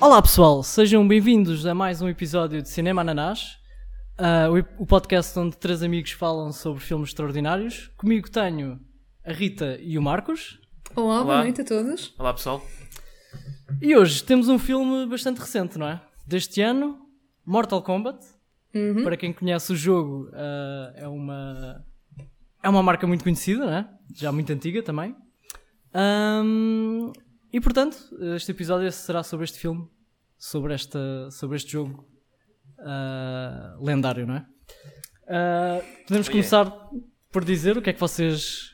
Olá pessoal, sejam bem-vindos a mais um episódio de Cinema Ananás, uh, o, o podcast onde três amigos falam sobre filmes extraordinários. Comigo tenho a Rita e o Marcos. Olá, boa noite a todos. Olá pessoal. E hoje temos um filme bastante recente, não é? Deste ano, Mortal Kombat. Uhum. Para quem conhece o jogo, uh, é uma é uma marca muito conhecida, não é? Já muito antiga também. Ahm, e portanto, este episódio será sobre este filme, sobre, esta, sobre este jogo ah, lendário, não é? Ah, podemos Oh, yeah. começar por dizer o que é que vocês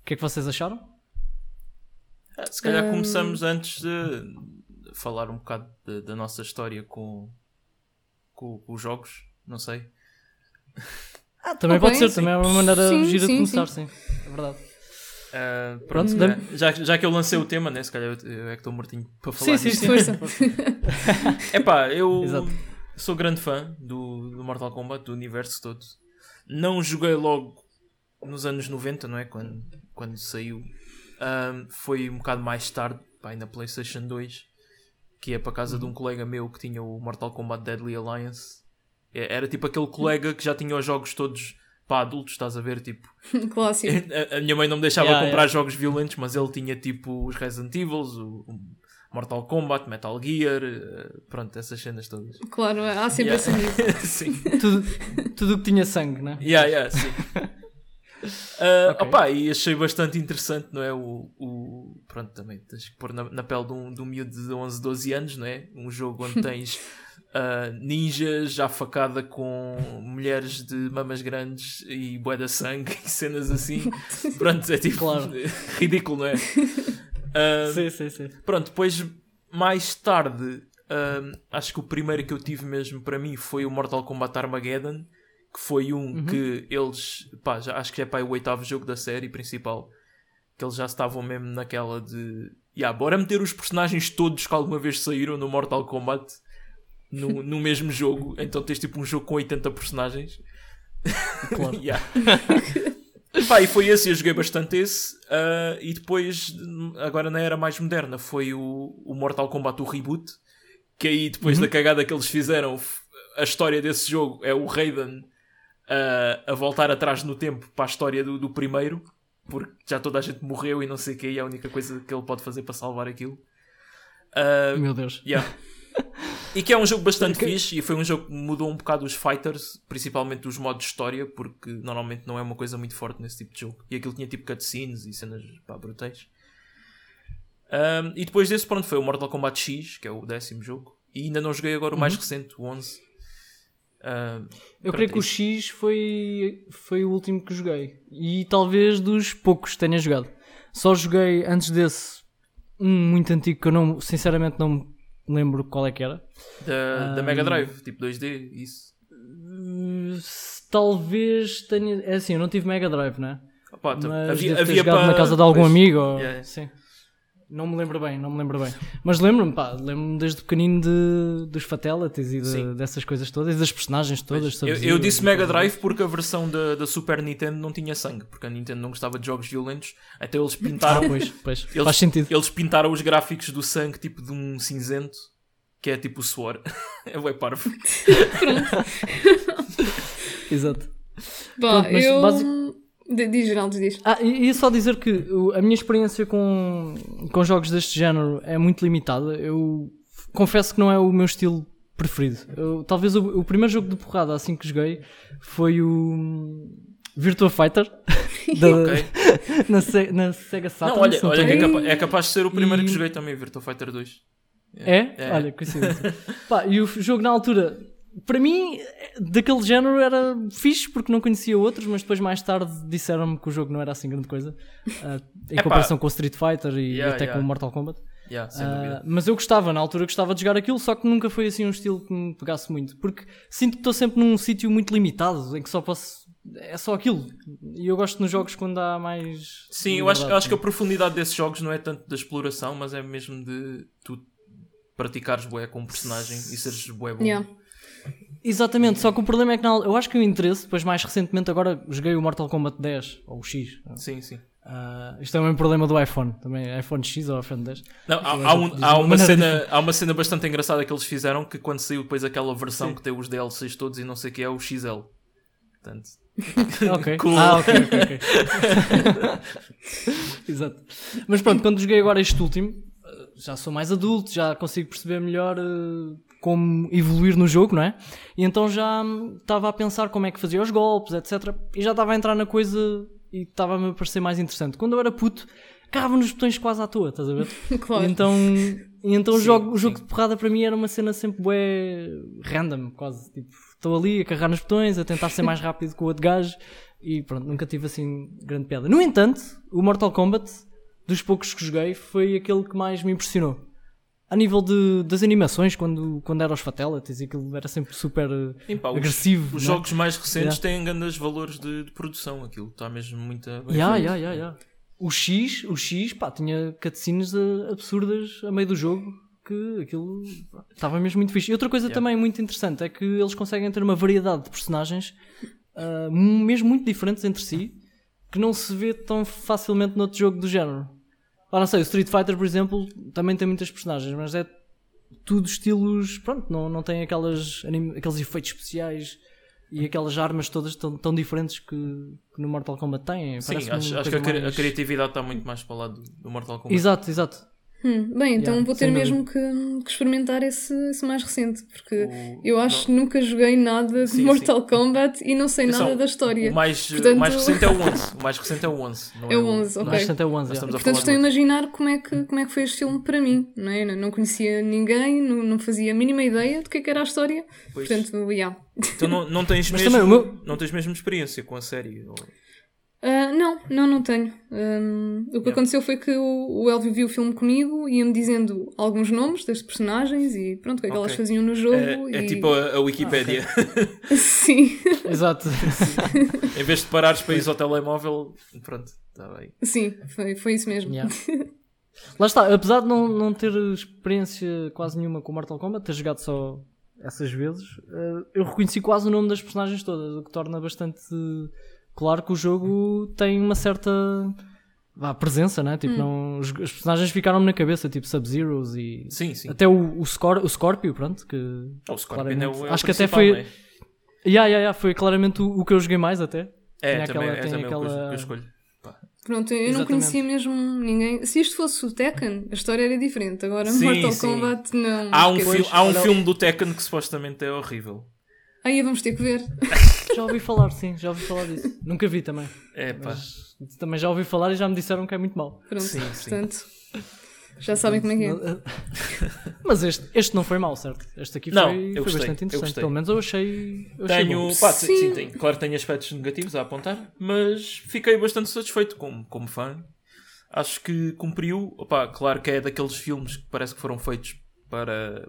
o que é que vocês acharam? Ah, Se calhar Hum. começamos antes de falar um bocado da- da nossa história com, com, com os jogos. Não sei. Ah, também Ok, pode ser, sim. também é uma maneira Sim, gira de sim, começar, sim. É verdade. Ah, pronto, Hum. ah, já, já que eu lancei o tema, né? se calhar eu, eu é que estou mortinho para falar Sim, sim. Força. Epá, eu Exato. sou grande fã do, do Mortal Kombat, do universo todo. Não joguei logo nos anos 90, não é? Quando, quando saiu. Foi um bocado mais tarde, pá, na PlayStation 2, que é para casa de um colega meu que tinha o Mortal Kombat Deadly Alliance. É- Era tipo aquele colega que já tinha os jogos todos para adultos, estás a ver? Tipo, Clássico. a, a minha mãe não me deixava Yeah, comprar yeah. jogos violentos, mas ele tinha tipo os Resident Evil, o, o Mortal Kombat, Metal Gear, eh, pronto, essas cenas todas. Claro, há sempre Yeah. amigo. sim. Tudo tudo o que tinha sangue, não é? Yeah, yeah, sim. Ah, Ok. opá, e achei bastante interessante, não é? O, o- pronto, também tens que pôr na, na pele de um, de um miúdo de 11, 12 anos, não é? Um jogo onde tens ah, ninjas já facada com mulheres de mamas grandes e bué de sangue e cenas assim. Pronto, é tipo Claro. ridículo, não é? Ah, Sim, sim, sim. Pronto, depois mais tarde, hum, acho que o primeiro que eu tive mesmo para mim foi o Mortal Kombat Armageddon, que foi um que eles, pá, já, acho que é para o oitavo jogo da série principal, que eles já estavam mesmo naquela de, yeah, bora meter os personagens todos que alguma vez saíram no Mortal Kombat no, no mesmo jogo, então tens tipo um jogo com 80 personagens. Claro. Yeah. Pá, e foi esse, eu joguei bastante esse. ah, e depois, agora na era mais moderna, foi o, o Mortal Kombat o Reboot. Que aí, depois da cagada que eles fizeram, a história desse jogo é o Raiden ah, a voltar atrás no tempo para a história do, do primeiro. Porque já toda a gente morreu e não sei o que, e é a única coisa que ele pode fazer para salvar aquilo. Ah, Meu Deus. Yeah. E que é um jogo bastante fixe e foi um jogo que mudou um bocado os fighters, principalmente os modos de história, porque normalmente não é uma coisa muito forte nesse tipo de jogo. E aquilo tinha tipo cutscenes e cenas pá, brutais. Um, e depois desse, pronto, foi o Mortal Kombat X, que é o décimo jogo. E ainda não joguei agora o mais recente, o 11. Um, Eu creio que o isso. X foi, foi o último que joguei. E talvez dos poucos que tenha jogado. Só joguei antes desse um muito antigo que eu não, sinceramente não me lembro qual é que era. da, da Um, Mega Drive, tipo 2D, isso. Talvez tenha. É assim, eu não tive Mega Drive, né? Opá, tam- Mas havia, havia para- na casa de algum pois, amigo. Ou... Yeah. Sim. Não me lembro bem, não me lembro bem. Mas lembro-me, pá, lembro-me desde pequenino de, dos Fatalities e de- dessas coisas todas e das personagens todas. Eu, eu disse Mega Drive porque a versão da, da Super Nintendo não tinha sangue, porque a Nintendo não gostava de jogos violentos, até eles Ah, pintaram, pois, pois. Eles- Faz sentido. eles pintaram os gráficos do sangue tipo de um cinzento, que é tipo o suor. é bem parvo. Exato. Bom, Pronto, mas eu. basic- Diz, Geraldo, diz. Ah, e ia só dizer que a minha experiência com, com jogos deste género é muito limitada. Eu confesso que não é o meu estilo preferido. Eu- talvez o, o primeiro jogo de porrada assim que joguei foi o Virtua Fighter da- Ok. na, na Sega Saturn. não, olha, não olha que é, estou em capa- é capaz de ser o primeiro E- que joguei também, Virtua Fighter 2. É? É. Olha, coincidência. Pá, e o jogo na altura, para mim, daquele género era fixe porque não conhecia outros, mas depois mais tarde disseram-me que o jogo não era assim grande coisa. ah, em Epá. comparação com o Street Fighter e Yeah, até yeah. com o Mortal Kombat. Yeah, sem Ah, dúvida. mas eu gostava, na altura gostava de jogar aquilo, só que nunca foi assim um estilo que me pegasse muito. Porque sinto que estou sempre num sítio muito limitado, em que só posso. É só aquilo. E eu gosto nos jogos quando há mais. Sim, eu acho, eu acho que a profundidade desses jogos não é tanto da exploração, mas é mesmo de tu praticares bué com um personagem e seres bué bom. Yeah. Exatamente, só que o problema é que na, eu acho que o interesse, depois mais recentemente agora joguei o Mortal Kombat 10, ou o X, Sim, sim. Ah, isto é o mesmo problema do iPhone, também iPhone X ou iPhone 10. Não, há, há um- há uma cena, há uma cena bastante engraçada que eles fizeram que quando saiu depois aquela versão Sim. que tem os DLCs todos e não sei o que é o XL. Portanto, Ok. Cool. Ah, ok, ok. Exato. Mas pronto, quando joguei agora este último, já sou mais adulto, já consigo perceber melhor eh, como evoluir no jogo, não é? E então já estava a pensar como é que fazia os golpes, etc. E já estava a entrar na coisa e estava-me a parecer mais interessante. Quando eu era puto, carrava nos botões quase à toa, estás a ver? Claro. E então, e então o Sim, jogo, o sim. jogo de porrada para mim era uma cena sempre bué random, quase. Tipo, estou ali a carregar nos botões, a tentar ser mais rápido que o outro gajo e pronto, nunca tive assim grande piada. No entanto, o Mortal Kombat, dos poucos que joguei, foi aquele que mais me impressionou. A nível de, das animações, quando, quando era os Fatalities, aquilo era sempre super eh, sim, pá, agressivo. os né? jogos mais recentes Yeah. têm grandes valores de, de produção. Aquilo está mesmo muito. bem Ya, feito. ya, ya. O X, o X, pá, tinha cutscenes eh, absurdas a meio do jogo que aquilo estava mesmo muito fixe. E outra coisa Yeah. também muito interessante é que eles conseguem ter uma variedade de personagens ah, mesmo muito diferentes entre si que não se vê tão facilmente noutro jogo do género. Ah, não sei, o Street Fighter, por exemplo, também tem muitas personagens, mas é tudo estilos, pronto, não, não tem aquelas, anim- aqueles efeitos especiais e aquelas armas todas tão, tão diferentes que, que no Mortal Kombat têm. Sim, acho, acho que a, cri- a mais- criatividade está muito mais para o lado do, do Mortal Kombat. Exato, exato. Hum, bem, então Yeah, vou ter mesmo que, que experimentar esse, esse mais recente, porque O- eu acho que nunca joguei nada de Sim, Mortal Kombat e não sei Atenção, nada da história. O mais, Portanto- o mais recente é o 11. O mais recente é o 11. Não É o 11, O ok. mais recente é o 11. Nós já. estamos a Portanto, estou a imaginar como é que, como é que foi este filme para mim, não é? Não, não conhecia ninguém, não, não fazia a mínima ideia do que, é que era a história. Pois. Portanto, yeah. Então não, não, tens mesmo, o meu- não tens mesmo experiência com a série. ou- Ah, não, não, não tenho. Hum, o que Yeah. aconteceu foi que o, o Elvio viu o filme comigo e ia-me dizendo alguns nomes das personagens e pronto, o que é que elas Ok. faziam no jogo. É, é e... tipo a, a Wikipédia. Sim, Exato. em vez de parares para ir ao telemóvel, pronto, está bem. sim, foi, foi isso mesmo. Yeah. Lá está, apesar de não, não ter experiência quase nenhuma com Mortal Kombat, ter jogado só essas vezes, eh, eu reconheci quase o nome das personagens todas, o que torna bastante claro que o jogo tem uma certa vá, presença, né? Tipo, não, os, os personagens ficaram-me na cabeça, tipo Sub-Zeros e Sim, sim. até o, o, Scor o Scorpio, pronto, que O Scorpion claramente- é o, é o acho que até foi- não é? yeah, yeah, yeah, foi claramente o, o que eu joguei mais até. É, Tem também, aquela- é tem também o que eu- aquela- escolho. Pronto, eu não Exatamente. conhecia mesmo ninguém. Se isto fosse o Tekken, a história era diferente. Agora, Sim, Mortal sim. Kombat, não. Há um, filme, há um filme do Tekken que supostamente é horrível. Aí vamos ter que ver. Já ouvi falar, sim, já ouvi falar disso. Nunca vi também. É pá. Mas também já ouvi falar e já me disseram que é muito mau. Pronto, Sim, sim. portanto, já sabem como é que é. Mas este, este não foi mau, certo? Este aqui Não, foi, eu foi gostei, bastante interessante. Pelo menos eu achei. Eu achei Tenho, bom. pá, sim, Sim. sim, tem, claro que tem aspectos negativos a apontar, mas fiquei bastante satisfeito como, como fã. Acho que cumpriu. Opá, claro que é daqueles filmes que parece que foram feitos para,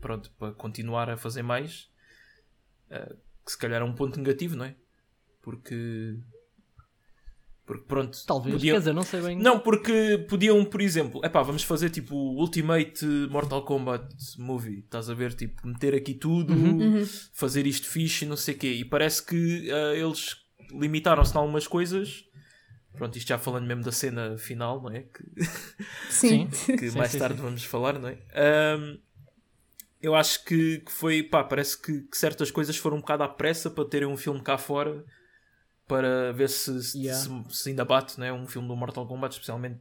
pronto, para continuar a fazer mais. Eh, que se calhar é um ponto negativo, não é? Porque. Porque pronto. Talvez, podiam- quer dizer, não sei bem. Não, porque podiam, por exemplo, epá, vamos fazer tipo o Ultimate Mortal Kombat Movie, estás a ver? Tipo, meter aqui tudo, Uhum. fazer isto fixe e não sei o quê. E parece que ah, eles limitaram-se em algumas coisas. Pronto, isto já falando mesmo da cena final, não é? Que, Sim. que Sim, mais sim, tarde sim. vamos falar, não é? Ahm, eu acho que, que foi, pá, parece que, que certas coisas foram um bocado à pressa para terem um filme cá fora para ver se, se, Yeah. se- se ainda bate, né? Um filme do Mortal Kombat, especialmente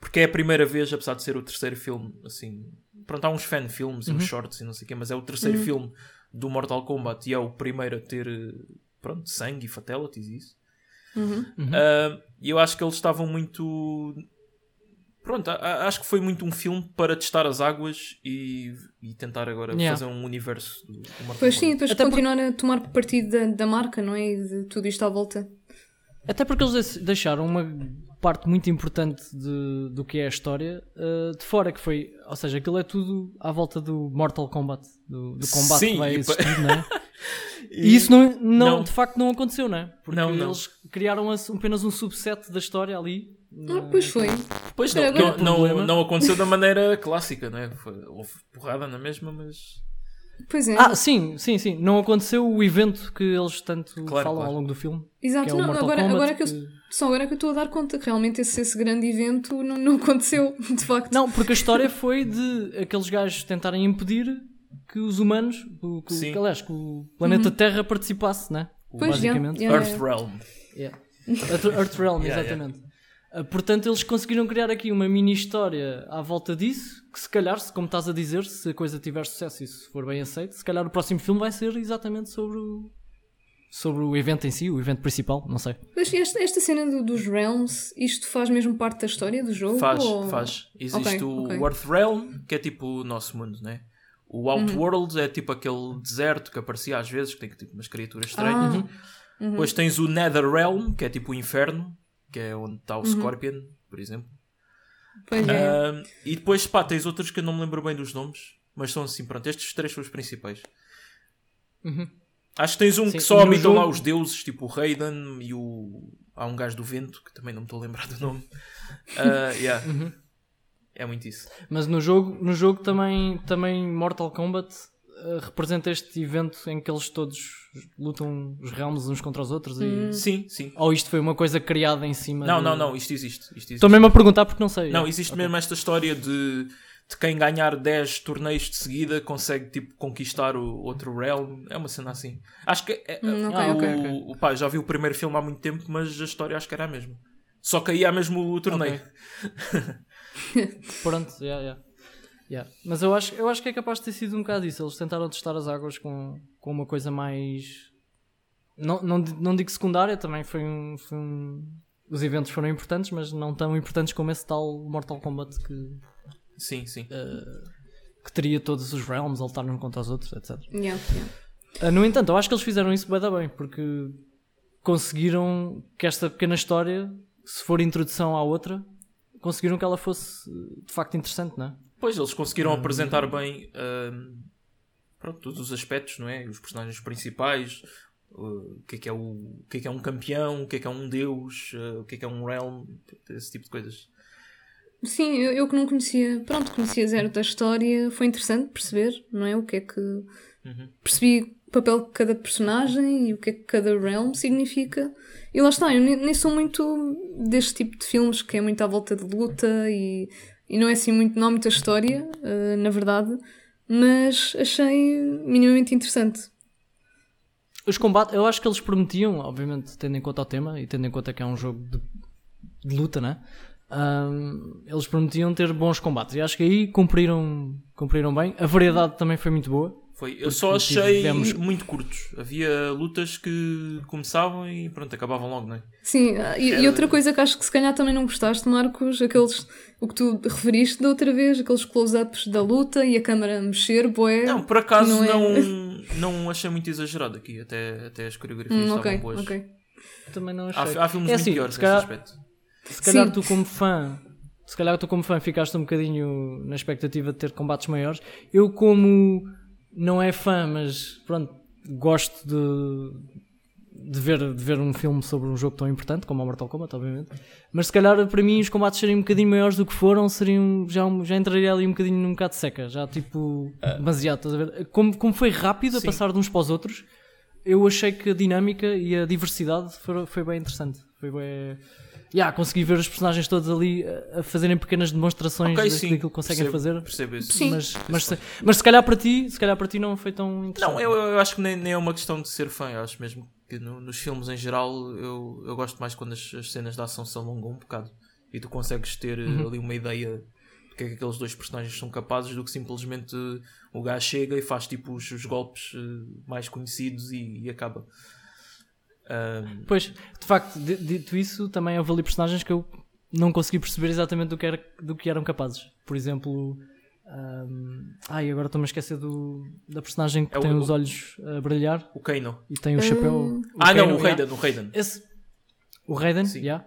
porque é a primeira vez, apesar de ser o terceiro filme, assim, pronto, há uns fan filmes e Uhum. uns shorts e não sei o quê, mas é o terceiro filme do Mortal Kombat e é o primeiro a ter, pronto, sangue e fatalities e isso. Uhum. Ah, E eu acho que eles estavam muito. Pronto, acho que foi muito um filme para testar as águas e, e tentar agora Yeah. fazer um universo do, do Mortal Pois sim, depois Até continuar a tomar partido da, da marca, não é? E de tudo isto à volta. Até porque eles deix- deixaram uma parte muito importante de- do que é a história uh, de fora, que foi, ou seja, aquilo é tudo à volta do Mortal Kombat, do, do combate Sim, que vai e existir, não é? E isso não, não, Não. de facto não aconteceu, não é? Porque Não, não. eles criaram as- apenas um subset da história ali. Ah, pois foi. Pois não, Agora- não, não, Problema. não aconteceu da maneira clássica, não é? Foi, houve porrada na mesma, mas. Pois é. Ah, sim, sim, sim. Não aconteceu o evento que eles tanto Claro, falam claro. ao longo do filme. Exato, que é o não, agora, Kombat, agora que eu, que- só agora é que eu estou a dar conta que realmente esse, esse grande evento não, não aconteceu, de facto. Não, porque a história foi de aqueles gajos tentarem impedir que os humanos, o- que, o- Sim. que, aliás, que o planeta Terra participasse, né? Uhum. Pois, Basicamente. Earthrealm. Yeah. Earth Earthrealm, Yeah, exatamente. Uh, portanto, eles conseguiram criar aqui uma mini história à volta disso, que se calhar, se- como estás a dizer, se a coisa tiver sucesso e se for bem aceito, se calhar o próximo filme vai ser exatamente sobre o, sobre o evento em si, o evento principal, não sei. Mas esta, esta cena do- dos realms, isto faz mesmo parte da história do jogo? Faz, ou- faz. Existe Ok, o ok. Earthrealm, que é tipo o nosso mundo, né? O Outworld é tipo aquele deserto que aparecia às vezes, que tem tipo umas criaturas estranhas. Ah, Depois tens o Netherrealm, que é tipo o inferno, que é onde está o Scorpion, por exemplo. pois é. E depois, pá, tens outros que eu não me lembro bem dos nomes, mas são assim, pronto, estes três são os principais. Uhum. Acho que tens um Sim, que só habitam lá jogo- os deuses, tipo o Raiden e o. Há um gajo do vento, que também não me estou a lembrar do nome. Ah, yeah. Uhum. É muito isso. Mas no jogo, no jogo também, também Mortal Kombat uh, representa este evento em que eles todos lutam os realms uns contra os outros e... Sim, sim. Ou isto foi uma coisa criada em cima Não, de- não, não, isto existe. Isto existe. Estou mesmo a perguntar porque não sei. Não, existe mesmo esta história de, de quem ganhar 10 torneios de seguida consegue tipo conquistar o outro realm. É uma cena assim. Acho que é, Hum, ok, o, ok, ok. o- pá, já vi o primeiro filme há muito tempo, mas a história acho que era a mesma. Só que aí há mesmo o torneio. Pronto, yeah, yeah. Yeah. Mas eu acho, eu acho que é capaz de ter sido um bocado isso. Eles tentaram testar as águas com, com uma coisa mais. Não, não, não digo secundária, também foi um, foi um- Os eventos foram importantes, mas não tão importantes como esse tal Mortal Kombat que, Sim, sim. que teria todos os realms a lutar uns contra os outros, etc. Yeah, yeah. Ah, no entanto, eu acho que eles fizeram isso bem, bem, porque conseguiram que esta pequena história, se for introdução à outra, conseguiram que ela fosse de facto interessante, não é? Pois, eles conseguiram Hum. apresentar bem pronto, todos os aspectos, não é? Os personagens principais, uh, o que é que é, o, o que é que é um campeão, o que é que é um deus, uh, o que é que é um realm, esse tipo de coisas. Sim, eu, eu que não conhecia, pronto, conhecia zero da história, foi interessante perceber, não é? O que é que. Percebi o papel de cada personagem e o que é que cada realm significa. E lá está, eu nem, nem sou muito deste tipo de filmes que é muito à volta de luta e, e não é assim muito, não há muita história, eh, na verdade, mas achei minimamente interessante. Os combates, eu acho que eles prometiam, obviamente, tendo em conta o tema e tendo em conta que é um jogo de, de luta, né? Ahm, eles prometiam ter bons combates e acho que aí cumpriram, cumpriram bem. A variedade também foi muito boa. Foi, eu só achei tivemos- muito curtos. Havia lutas que começavam e pronto, acabavam logo, não é? Sim, e, e outra coisa que acho que se calhar também não gostaste, Marcos, aqueles, o que tu referiste da outra vez, aqueles close-ups da luta e a câmara a mexer, boé. Não, por acaso não não, é- não, achei muito exagerado aqui. Até, até as coreografias Hum, estavam ok, boas. ok. Também não achei. Há, há filmes É muito assim, piores se nesse calhar- aspecto. Se calhar Sim. tu como fã, se calhar tu como fã ficaste um bocadinho na expectativa de ter combates maiores. Eu como não é fã, mas pronto, gosto de, de, ver, de ver um filme sobre um jogo tão importante como o Mortal Kombat, obviamente. Mas se calhar para mim os combates serem um bocadinho maiores do que foram, seriam, já, já entraria ali um bocadinho num bocado seca, já tipo demasiado, estás a ver? Como, como foi rápido a Sim. passar de uns para os outros, eu achei que a dinâmica e a diversidade foi, foi bem interessante. Foi bem. Yeah, consegui ver os personagens todos ali a, a fazerem pequenas demonstrações Ok, da- sim. daquilo que conseguem percebo, fazer. Percebo isso. Sim. Mas, mas, se, mas se calhar para ti, se calhar para ti não foi tão interessante. Não, eu, eu acho que nem, nem é uma questão de ser fã. Eu acho mesmo que no- nos filmes em geral eu, eu gosto mais quando as, as cenas de ação se alongam um bocado e tu consegues ter eh, Uhum. ali uma ideia do que é que aqueles dois personagens são capazes do que simplesmente eh, o gajo chega e faz tipo os, os golpes eh, mais conhecidos e, e acaba. Ahm, Pois, de facto, di- dito isso, também houve ali personagens que eu não consegui perceber exatamente do que, era, do que eram capazes. Por exemplo, ahm, ai, agora estou-me a esquecer do, da personagem que É tem o- os olhos a brilhar o Kano. e tem o chapéu. o ah, Kano, não, o yeah. Raiden, o Raiden. Esse, o Raiden, Sim. yeah.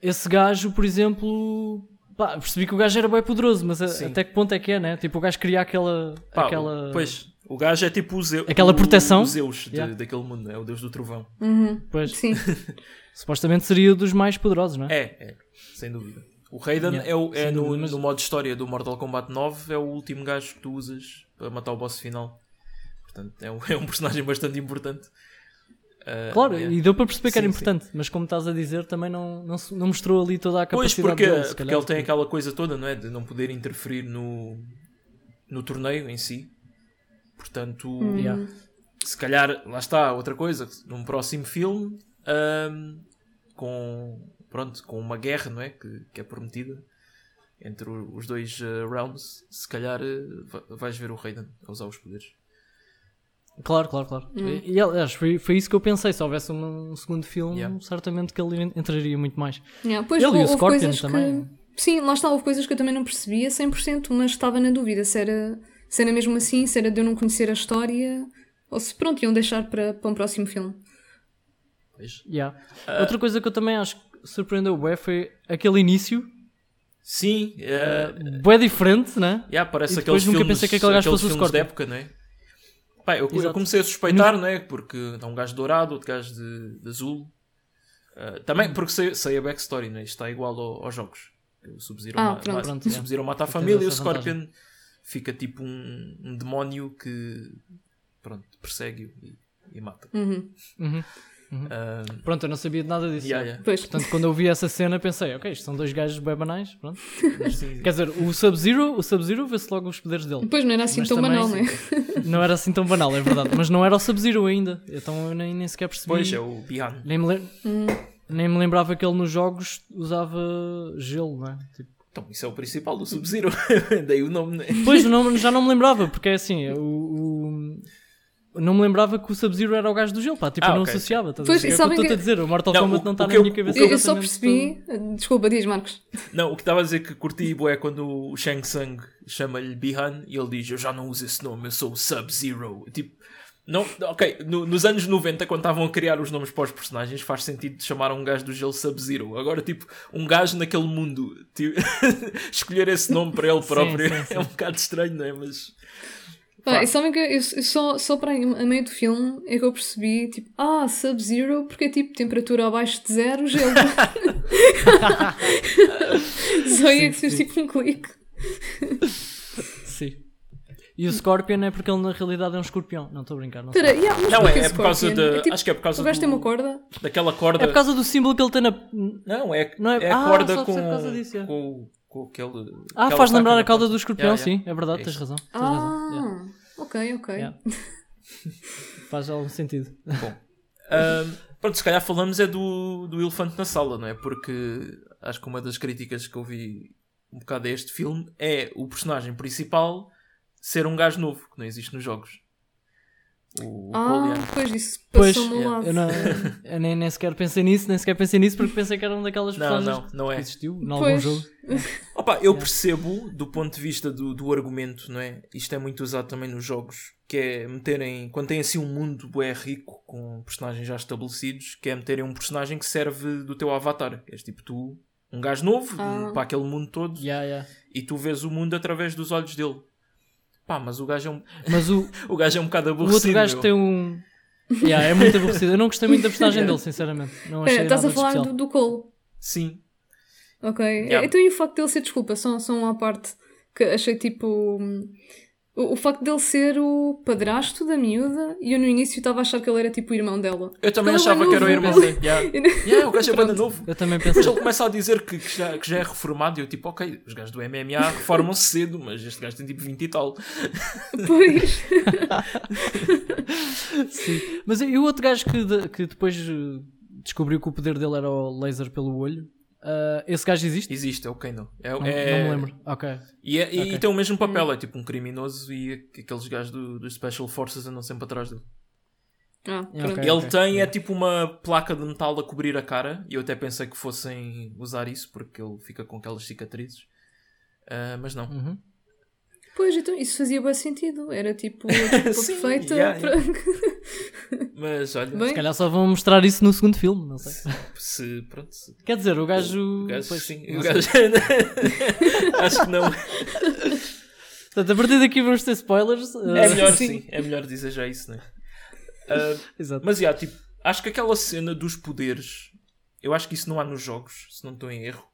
esse gajo, por exemplo, pá, percebi que o gajo era bem poderoso, mas a- até que ponto é que é, né? Tipo, o gajo queria aquela. Pá, aquela... Pois, o gajo é tipo o Zeus. Aquela proteção. O Zeus de- Yeah. daquele mundo, é o deus do trovão. Uhum. Pois, Sim. supostamente seria dos mais poderosos, não é? É, é, sem dúvida. O Raiden Yeah, é, o, é no, dúvida, mas- no modo história do Mortal Kombat 9, é o último gajo que tu usas para matar o boss final. Portanto, é um, é um personagem bastante importante. Uh, claro, yeah. e deu para perceber que era Sim, importante, mas como estás a dizer, também não, não, se- não mostrou ali toda a Pois, capacidade porque, dele. se porque ele tem aquela coisa toda, não é? De não poder interferir no, no torneio em si. Portanto, Yeah. se calhar, lá está, outra coisa, num próximo filme, ahm, com, pronto, com uma guerra, não é? Que, que é prometida entre o- os dois eh, realms, se calhar va- vais ver o Raiden a usar os poderes. Claro, claro, claro. Hum. E, e, aliás, foi, foi isso que eu pensei. Se houvesse um, um segundo filme, Yeah. certamente que ele entraria muito mais. Yeah, pois Ele e o Scorpion também. que. Sim, lá está, houve coisas que eu também não percebia 100%, mas estava na dúvida se era, se era mesmo assim, se era de eu não conhecer a história, ou se pronto, iam deixar para, para um próximo filme. Pois. Yeah. Ah. Outra coisa que eu também acho que surpreendeu o foi aquele início, Sim, eh, bué diferente, né? Yeah, parece E aqueles nunca filmes, pensei que aquele gajo aqueles fosse o filmes da Scorpion. época, não é? Pá, eu, eu comecei a suspeitar, não é? Porque há um gajo dourado, outro gajo de, de azul. Ah, também porque sei, sei a backstory, não é? Isto está igual ao- aos jogos. O Sub-Zero Ah, ma- pronto. Pronto, yeah. Sub-Zero mata a família e o essa vantagem. Fica tipo um, um demónio que pronto, persegue-o e, e mata. Uhum. Uhum. Ah, Pronto, eu não sabia de nada disso. yeah, yeah. Pois. Portanto, quando eu vi essa cena, pensei, ok, isto são dois gajos bem banais. Pronto. Mas sim, sim. Quer dizer, o Sub-Zero, o Sub-Zero vê-se logo os poderes dele. Pois não era assim Mas tão banal, não é? Não era assim tão banal, é verdade. Mas não era o Sub-Zero ainda. Então eu nem, nem sequer percebi. Pois é o Bihan. Nem me, lem- nem me lembrava que ele nos jogos usava gelo, não é? Tipo, Então, isso é o principal do Sub-Zero. Daí o nome, né? Pois, não, já não me lembrava, porque é assim, o, o- não me lembrava que o Sub-Zero era o gajo do gelo, pá, tipo, Ah, eu não ok, associava. estás a Pois, ver? é o que a dizer, o Mortal Não, Kombat o- não está na eu- minha cabeça. Eu, eu só percebi. Desculpa, diz Marcos. Não, o que estava a dizer que curti é quando o Shang Tsung chama-lhe Bihan e ele diz: Eu já não uso esse nome, eu sou o Sub-Zero. Tipo, não, ok, no- nos anos 90, quando estavam a criar os nomes para os personagens, faz sentido chamar um gajo do gelo Sub-Zero. Agora, tipo, um gajo naquele mundo, tipo, escolher esse nome para ele próprio sim, sim. é um bocado estranho, não é? Mas Pá, e sabem que eu, eu só, só para aí, a meio do filme é que eu percebi, tipo, ah, Sub-Zero, porque é tipo temperatura abaixo de zero, gelo. só fez sim. tipo um clique. E o Scorpion é porque ele na realidade é um escorpião. Não, estou a brincar, não sei. Yeah, não, é, é por causa da. É tipo, acho que é por causa o gajo tem uma corda. daquela corda. É por causa do símbolo que ele tem na. Não, é, Não é- é a Ah, corda só com, por causa disso, é. com, com aquele. Ah, faz lembrar a cauda do escorpião, Yeah, yeah. sim, é verdade, É tens isso. razão. Tens razão. yeah. Ah, ok, ok. Yeah. Faz algum sentido. Bom, ahm, pronto, se calhar falamos é do, do elefante na sala, não é? Porque acho que uma das críticas que eu vi um bocado a este filme é o personagem principal ser um gajo novo, que não existe nos jogos. O, Ah, Colian. pois isso Pois, passou-me yeah, lado. eu, não, eu nem, nem sequer pensei nisso, nem sequer pensei nisso porque pensei que era uma daquelas Não, personagens não, não é. que existiu em algum jogo. Opa, eu percebo do ponto de vista do, do argumento, não é? Isto é muito usado também nos jogos, que é meterem, quando tem assim um mundo bué rico com personagens já estabelecidos, que é meterem um personagem que serve do teu avatar. És tipo tu, um gajo novo Ah. para aquele mundo todo Yeah, yeah. e tu vês o mundo através dos olhos dele. Pá, mas o gajo é um, Mas o, o gajo é um bocado o aborrecido. outro gajo meu. tem um. Yeah, é muito aborrecido. Eu não gostei muito da personagem dele, sinceramente. Não achei Espera, estás nada a falar do, do Cole. Sim. Ok. Yeah. Então e o facto dele ser, desculpa, só, só uma parte que achei tipo. O, o facto dele ser o padrasto da miúda e eu no início estava a achar que ele era tipo o irmão dela. Eu também Ele é achava que era o irmão dele. Yeah. Yeah, o gajo é banda novo. Eu também Depois pensei. ele começa a dizer que, que já, que já é reformado e eu tipo, ok, os gajos do MMA reformam-se cedo, mas este gajo tem tipo 20 e tal. Pois. Sim. Mas e o outro gajo que, de- que depois eh, descobriu que o poder dele era o laser pelo olho? Ah, esse gajo existe? Existe, é o Kano. É, Não, é- não me lembro. Ok. E, é- e Ok. tem o mesmo papel, é tipo um criminoso e aqueles gajos do, dos Special Forces andam sempre atrás dele. Ah, Ok. pronto. E ele tem é tipo uma placa de metal a cobrir a cara e eu até pensei que fossem usar isso porque ele fica com aquelas cicatrizes. Ah, mas não. Uhum. Pois, então isso fazia bem sentido. Era tipo a desculpa Sim, perfeita. yeah, para- Mas olha, Bem, Se calhar só vão mostrar isso no segundo filme, não sei. se pronto, se- Quer dizer, o gajo. o gajo, pois, sim, não o gajo acho que não. Portanto, a partir daqui vamos ter spoilers. É melhor Sim. sim, é melhor dizer já isso, né? Ah, Exato. mas já, tipo, acho que aquela cena dos poderes, eu acho que isso não há nos jogos, se não estou em erro.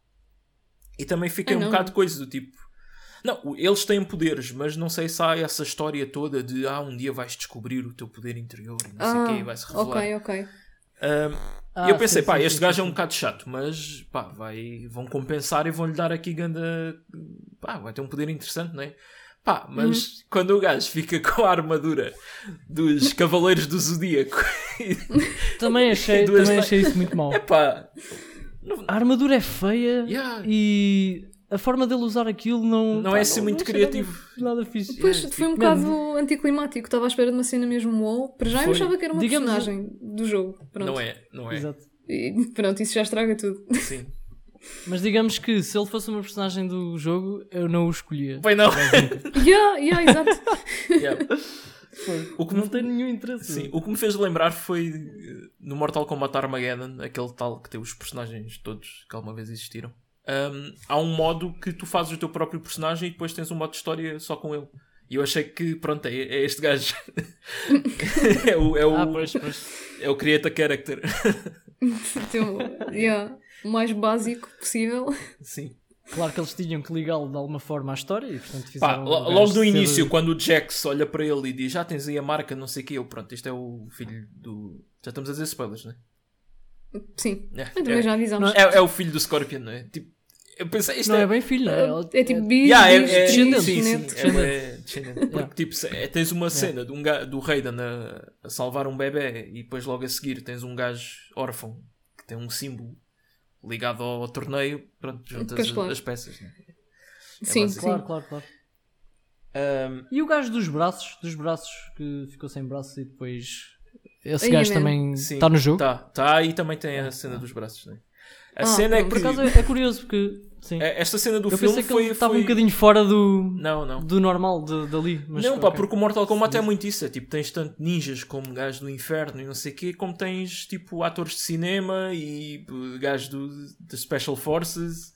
E também fiquei Ah, um não? bocado de coisa do tipo. Não, eles têm poderes, mas não sei se há essa história toda de ah, um dia vais descobrir o teu poder interior e não sei o Ah, quê, vai-se revelar. ok, ok. Ahm, Ah, e eu pensei, sim, pá, sim, este sim, gajo sim, é um bocado chato, mas pá, vai, vão compensar e vão-lhe dar aqui ganda. pá, vai ter um poder interessante, não é? Pá, mas Uhum. quando o gajo fica com a armadura dos Cavaleiros do Zodíaco, Também achei, Duas também achei isso muito mal. é pá, A armadura é feia Yeah. e a forma dele usar aquilo não. Não pá, é assim muito criativo. Nada, nada fixe. Depois É, foi um tipo, bocado anticlimático. Estava à espera de uma cena mesmo wow. Para já eu Foi. achava que era uma Digamos- personagem do jogo. Pronto. não é, não é. Exato. E pronto, isso já estraga tudo. Sim. Mas digamos que se ele fosse uma personagem do jogo, eu não o escolhia. Bem, não. yeah, yeah, exato. Yeah. O que me Não tem nenhum interesse. Sim, o que me fez lembrar foi eh, no Mortal Kombat Armageddon, aquele tal que tem os personagens todos que alguma vez existiram. Ahm, há um modo que tu fazes o teu próprio personagem e depois tens um modo de história só com ele. E eu achei que, pronto, é, é este gajo. é o, é o, Ah, pois, pois. é o Create a Character. Então, yeah, o mais básico possível. Sim. Claro que eles tinham que ligá-lo de alguma forma à história e portanto Pá, fizeram. o gajo logo no ser- início, quando o Jax olha para ele e diz já tens aí a marca, não sei o que, eu, pronto, este é o filho do. Já estamos a dizer spoilers, não é? Sim. É, Mas também é. já avisamos. É, é o filho do Scorpion, não é? Tipo, eu pensei, isto Não é, é bem filho, não é? É tipo Yeah, é, é, descendente, sim, sim, é, descendente. Porque tipo, tens uma cena de um ga- do Raiden a, a salvar um bebê e depois logo a seguir tens um gajo órfão que tem um símbolo ligado ao torneio, pronto, juntas as, claro. as peças. né? Sim, sim. Claro, claro, claro. Ahm, E o gajo dos braços, dos braços que ficou sem braços e depois. Esse gajo também está no jogo. Tá, tá, e também tem a cena dos braços. Né? A Ah, cena é que. Por acaso é, é curioso porque. Sim. é- Esta cena do eu filme que foi. ele estava foi- um bocadinho fora do, Não, não. do normal de, dali. Mas, não, pá, ok. porque o Mortal Kombat é muito isso. É tipo, tens tanto ninjas como gajos do inferno e não sei o quê, como tens tipo atores de cinema e eh, gajos do, de Special Forces,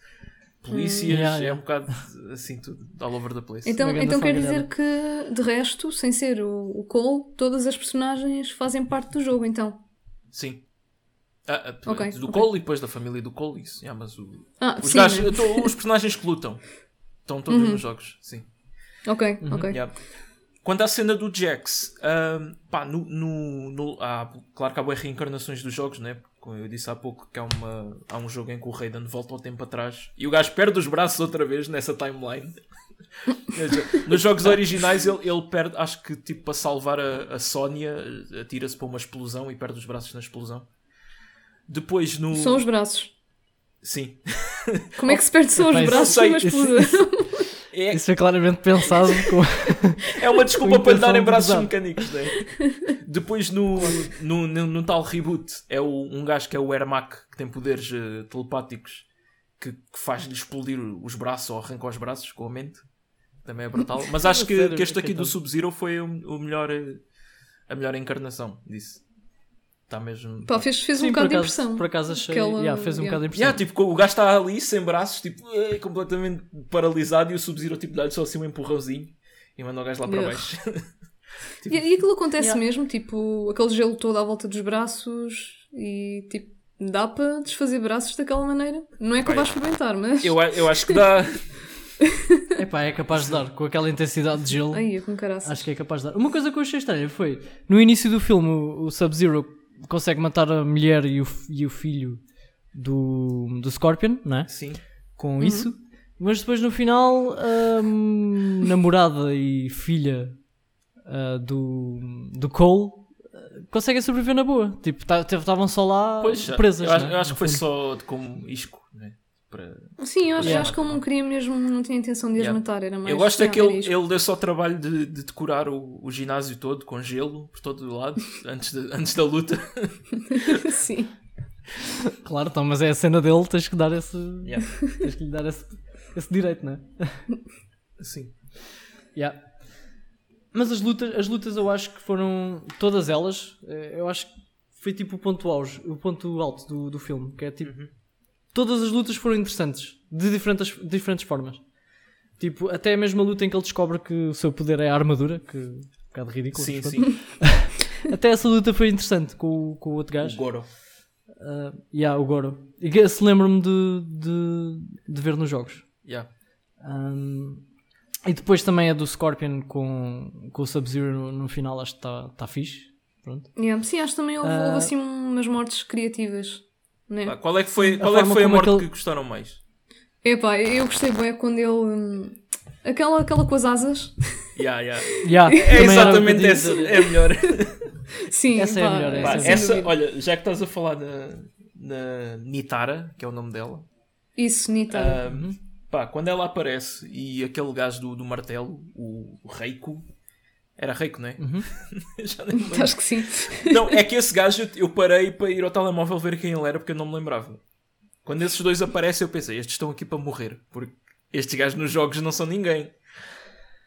polícias, Hum. Yeah, é yeah. um bocado assim, tudo all over the place. Então, então quer dizer que, de resto, sem ser o, o Cole, todas as personagens fazem parte do jogo, então. Sim. Ah, ah, Ok, do ok. Cole e depois da família do Cole, isso. Yeah, mas o- Ah, os, sim. gajos- né? os personagens que lutam estão todos Uhum. nos jogos, sim. Ok, ok. Yeah. Quanto à cena do Jax, ahm, pá, no, no, no- claro que há boas reencarnações dos jogos, né? Como eu disse há pouco, que há, uma, há um jogo em que o Raiden volta ao tempo atrás e o gajo perde os braços outra vez nessa timeline. Nos jogos originais ele, ele perde, acho que tipo para salvar a, a Sónia, atira-se para uma explosão e perde os braços na explosão. Depois no. São os braços. Sim. Como é que se perde só os braços sei, explosão? É, Isso foi claramente pensado com. É uma desculpa Com para lhe darem braços usar. mecânicos, né? Depois no, no, no, no tal reboot é o, um gajo que é o Ermac que tem poderes eh, telepáticos que, que faz-lhe explodir os braços ou arranca os braços com a mente. Também é brutal. Mas acho que, que este aqui do. Sub-Zero foi o, o melhor, eh, a melhor encarnação disso. Está mesmo. Pá, fez, fez um Sim, por bocado de impressão. por acaso achei. Aquela- yeah, fez um yeah. bocado de impressão. Yeah, tipo, o gajo está ali sem braços, tipo, eh, completamente paralisado e o Sub-Zero tipo, dá-lhe só assim um empurrãozinho e manda o gajo lá para baixo. E, e aquilo acontece Yeah. mesmo, tipo, aquele gelo todo à volta dos braços e tipo, dá para desfazer braços daquela maneira. Não é que eu vá experimentar, mas. eu, eu acho que dá. Epá, é capaz de dar, com aquela intensidade de gelo. Ai, é com caraças. Acho que é capaz de dar. Uma coisa que eu achei estranha foi no início do filme o, o Sub-Zero consegue matar a mulher e o, e o filho do, do Scorpion, não é? Sim. Com isso, mas depois no final a hum, namorada e filha ah, do, do Cole ah, conseguem sobreviver na boa. Tipo, estavam só lá Pois, presas. eu acho, né? eu acho que foi só de como isco, né? Para... Sim, eu acho, Yeah. acho que ele não queria mesmo, não tinha intenção de as Yeah. matar, era mais. Eu gosto é que ele, ele deu só o trabalho de, de decorar o, o ginásio todo com gelo por todo o lado antes, de- antes da luta. Sim. Claro, então, mas é a cena dele, tens que dar esse. Yeah. Tens que lhe dar esse, esse direito, não é? Sim. Yeah. Mas as lutas, as lutas eu acho que foram todas elas, eh, eu acho que foi tipo o ponto auge, o ponto alto do, do filme, que é tipo todas as lutas foram interessantes, de diferentes, diferentes formas. Tipo, até mesmo a luta em que ele descobre que o seu poder é a armadura, que é um bocado ridículo. Sim, sim. Até essa luta foi interessante com, o- com o outro O gajo. Goro. Uh, yeah, o Goro. E esse lembro-me de, de, de ver nos jogos. Yeah. Um, E depois também a do Scorpion com, com o Sub-Zero no, no final, acho que está tá fixe. Pronto. Yeah, Sim, acho que também houve, Ah. houve assim umas mortes criativas. Né? Qual é que foi, A qual é que forma foi a morte aquele- que gostaram mais? Epá, eu gostei bem quando ele. hum, Aquela, aquela com as asas. Yeah, yeah. Yeah, É exatamente que essa, é a melhor. Sim, Essa é a pá, melhor, Pá, Essa essa, olha, já que estás a falar na, na Nitara, que é o nome dela, Isso, Nita. ah, Uhum. pá, quando ela aparece e aquele gajo do, do martelo, o, o Reiko, era Reiko, não é? Uhum. já nem me lembro. Acho que sim. Não, é que esse gajo eu parei para ir ao telemóvel ver quem ele era porque eu não me lembrava. Quando esses dois aparecem, eu pensei, estes estão aqui para morrer, porque estes gajos nos jogos não são ninguém.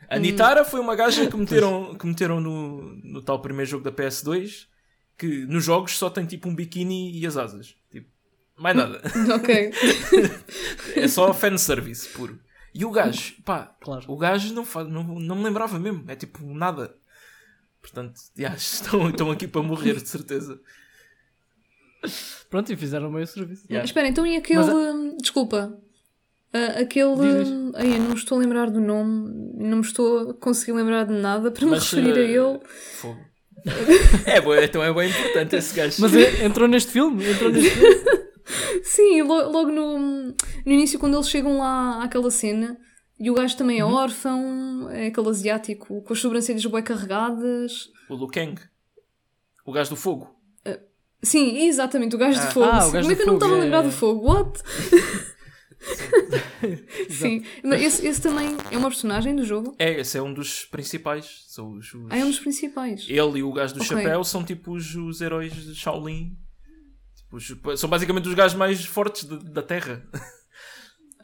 A Nitara foi uma gaja que meteram, que meteram no, no tal primeiro jogo da PS2 que nos jogos só tem tipo um biquíni e as asas. Tipo, mais nada. ok. É só fanservice puro. E o gajo, pá, Claro. o gajo não, faz, não, não me lembrava mesmo. É tipo nada. Portanto, já, estão, estão aqui para morrer, de certeza. Pronto, e fizeram o meio serviço. Yeah. Espera, então e aquele. Mas hum, Desculpa. Aquele. Diz, diz. hum, Ai, eu não me estou a lembrar do nome. Não me estou a conseguir lembrar de nada para me Mas, referir a eh, ele. Fogo. é, bom, então é bem importante esse gajo. Mas é- entrou neste filme? Entrou neste filme? Sim, lo- logo no, no início, quando eles chegam lá àquela cena, e o gajo também é Uhum. órfão, é aquele asiático com as sobrancelhas bem carregadas. O Liu Kang. O gajo do fogo. Sim, exatamente, o gajo Ah. de fogo. Ah, o gajo Como é do que eu não estava a é, lembrar é. do fogo? What? Sim, esse, esse também é uma personagem do jogo. É, esse é um dos principais. São os, os- Ah, é um dos principais. Ele e o gajo do Ok. chapéu são tipo os, os heróis de Shaolin. Os- são basicamente os gajos mais fortes de- da Terra.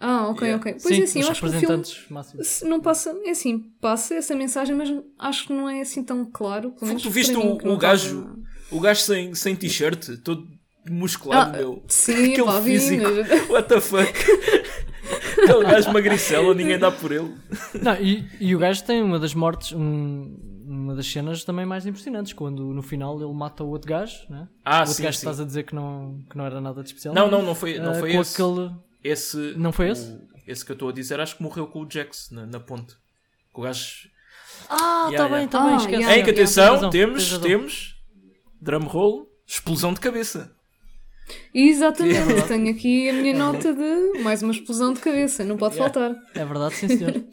Ah, ok, Yeah. ok. Pois Sim, é assim, os eu acho que o filme máximos. não passa, é assim, passa essa mensagem, mas acho que não é assim tão claro. pelo menos Tu viste o, o gajo, o gajo sem, sem t-shirt, todo musculado, Ah, meu. Sim, Aquele pá, vi, físico. mas- What the fuck? Aquele gajo magricela, ninguém dá por ele. Não, e, e o gajo tem uma das mortes, um- uma das cenas também mais impressionantes, quando no final ele mata o outro gajo, né? Ah, o outro sim, gajo sim. estás a dizer que não, que não era nada de especial. Não, não, não foi, não Ah, foi com esse. aquele. esse. Não foi o- esse? Esse que eu estou a dizer, acho que morreu com o Jax na, na ponte. Com o gajo. Ah, Yeah, tá yeah. bem, tá bem, Ah, esquece. yeah, Em que yeah, atenção, temos, temos. Drum roll, explosão de cabeça. Exatamente, tenho aqui a minha nota de mais uma explosão de cabeça, não pode Yeah. faltar. É verdade, sim senhor.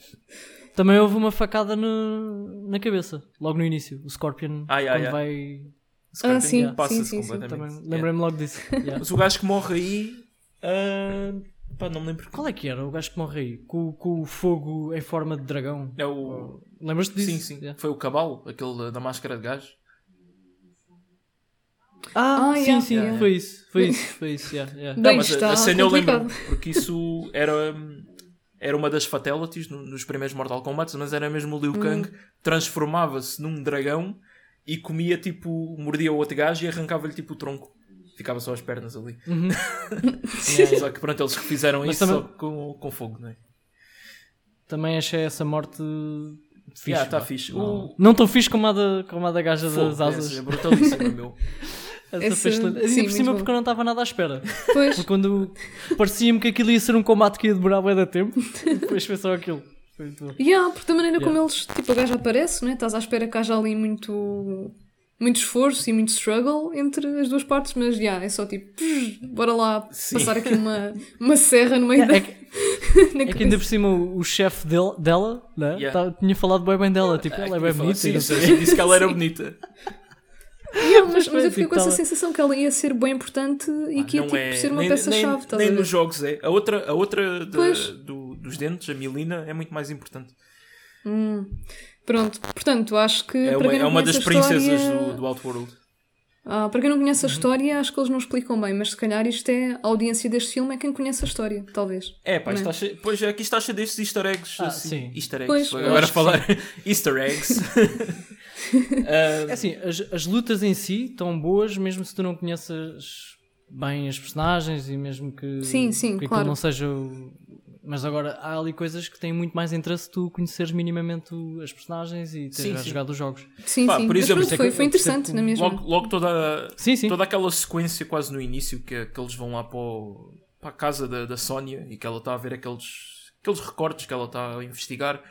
Também houve uma facada no, na cabeça, logo no início. O Scorpion, Ah, yeah, quando yeah. vai. Scorpion sim, passa-se sim, sim, sim. completamente. Lembrei-me logo disso. Yeah. Mas o gajo que morre aí. ah, pá, não me lembro. Qual é que era o gajo que morre aí? Com, com o fogo em forma de dragão. É o. Lembras-te disso? Sim, sim. Yeah. Foi o cavalo, aquele da- máscara de gás. Ah, Ah, sim, yeah, sim, yeah. foi isso. Foi isso, foi isso. Yeah, yeah. Não, mas a, a cena eu lembro porque isso era, era uma das fatalities no- nos primeiros Mortal Kombat, mas era mesmo o Liu Kang transformava-se num dragão e comia tipo, mordia o outro gajo e arrancava-lhe tipo o tronco. Ficava só as pernas ali. Uhum. Só que pronto, eles refizeram Mas isso também- só com, com fogo, não é? Também achei essa morte fixe. Yeah, tá fixe. Não, O- não tão fixe como a da, como a da gaja Fogo, das asas. É, é brutalíssimo, meu. Essa excelente. Ainda sim, por cima muito porque eu não estava nada à espera. Pois, Porque quando parecia-me que aquilo ia ser um combate que ia demorar bué de tempo, depois foi só aquilo. Foi muito bom. yeah, porque da maneira como Yeah. eles, tipo, a gaja aparece, né? estás à espera que haja ali muito, muito esforço e muito struggle entre as duas partes, mas yeah, é só tipo, psh, bora lá Sim. passar aqui uma, uma serra no meio da. É que, é que ainda por cima o, o chefe del- dela né, Yeah. tá- tinha falado bem bem dela. Tipo, ela é bem bonita. e disse que ela era bonita. Yeah, mas, mas eu fiquei com essa tava- sensação que ela ia ser bem importante e que ia tipo, é, ser uma peça-chave. nem, nem nos jogos é. A outra, a outra de- do- dos dentes, a Milina, é muito mais importante. Pronto, portanto, acho que. É para uma, é uma das princesas história- do, do Outworld. Ah, para quem não conhece Uhum. a história, acho que eles não explicam bem, mas se calhar isto é a audiência deste filme é quem conhece a história, talvez. É, pá, Não é? está cheio, pois aqui está cheio destes easter eggs. Ah, assim, sim. Easter eggs. Pois, agora falar easter eggs. É assim, as, as lutas em si estão boas, mesmo se tu não conheças bem as personagens e mesmo que, Sim, sim, que claro. não seja. o- Mas agora há ali coisas que têm muito mais interesse tu conheceres minimamente o- as personagens e teres Sim, sim. jogado os jogos. Sim, Pá, sim. por exemplo, é foi, foi interessante, na mesma. logo, logo toda, Sim, sim. toda aquela sequência quase no início que, que eles vão lá para, o- para a casa da, da Sónia e que ela está a ver aqueles, aqueles recortes que ela está a investigar.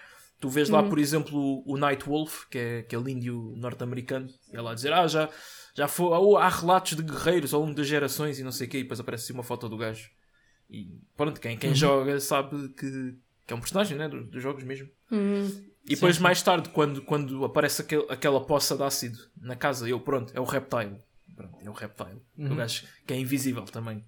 Tu vês lá, por exemplo, o Night Wolf, que é aquele índio norte-americano, e lá dizer: Ah, já, já foi, oh, há relatos de guerreiros ao longo das gerações e não sei o quê, e depois aparece uma foto do gajo. E pronto, quem, quem joga sabe que, que é um personagem né, dos, dos jogos mesmo. E depois, mais tarde, quando, quando aparece aquele, aquela poça de ácido na casa, eu, pronto, é o Reptile. Pronto, é o Reptile. O gajo que é invisível também.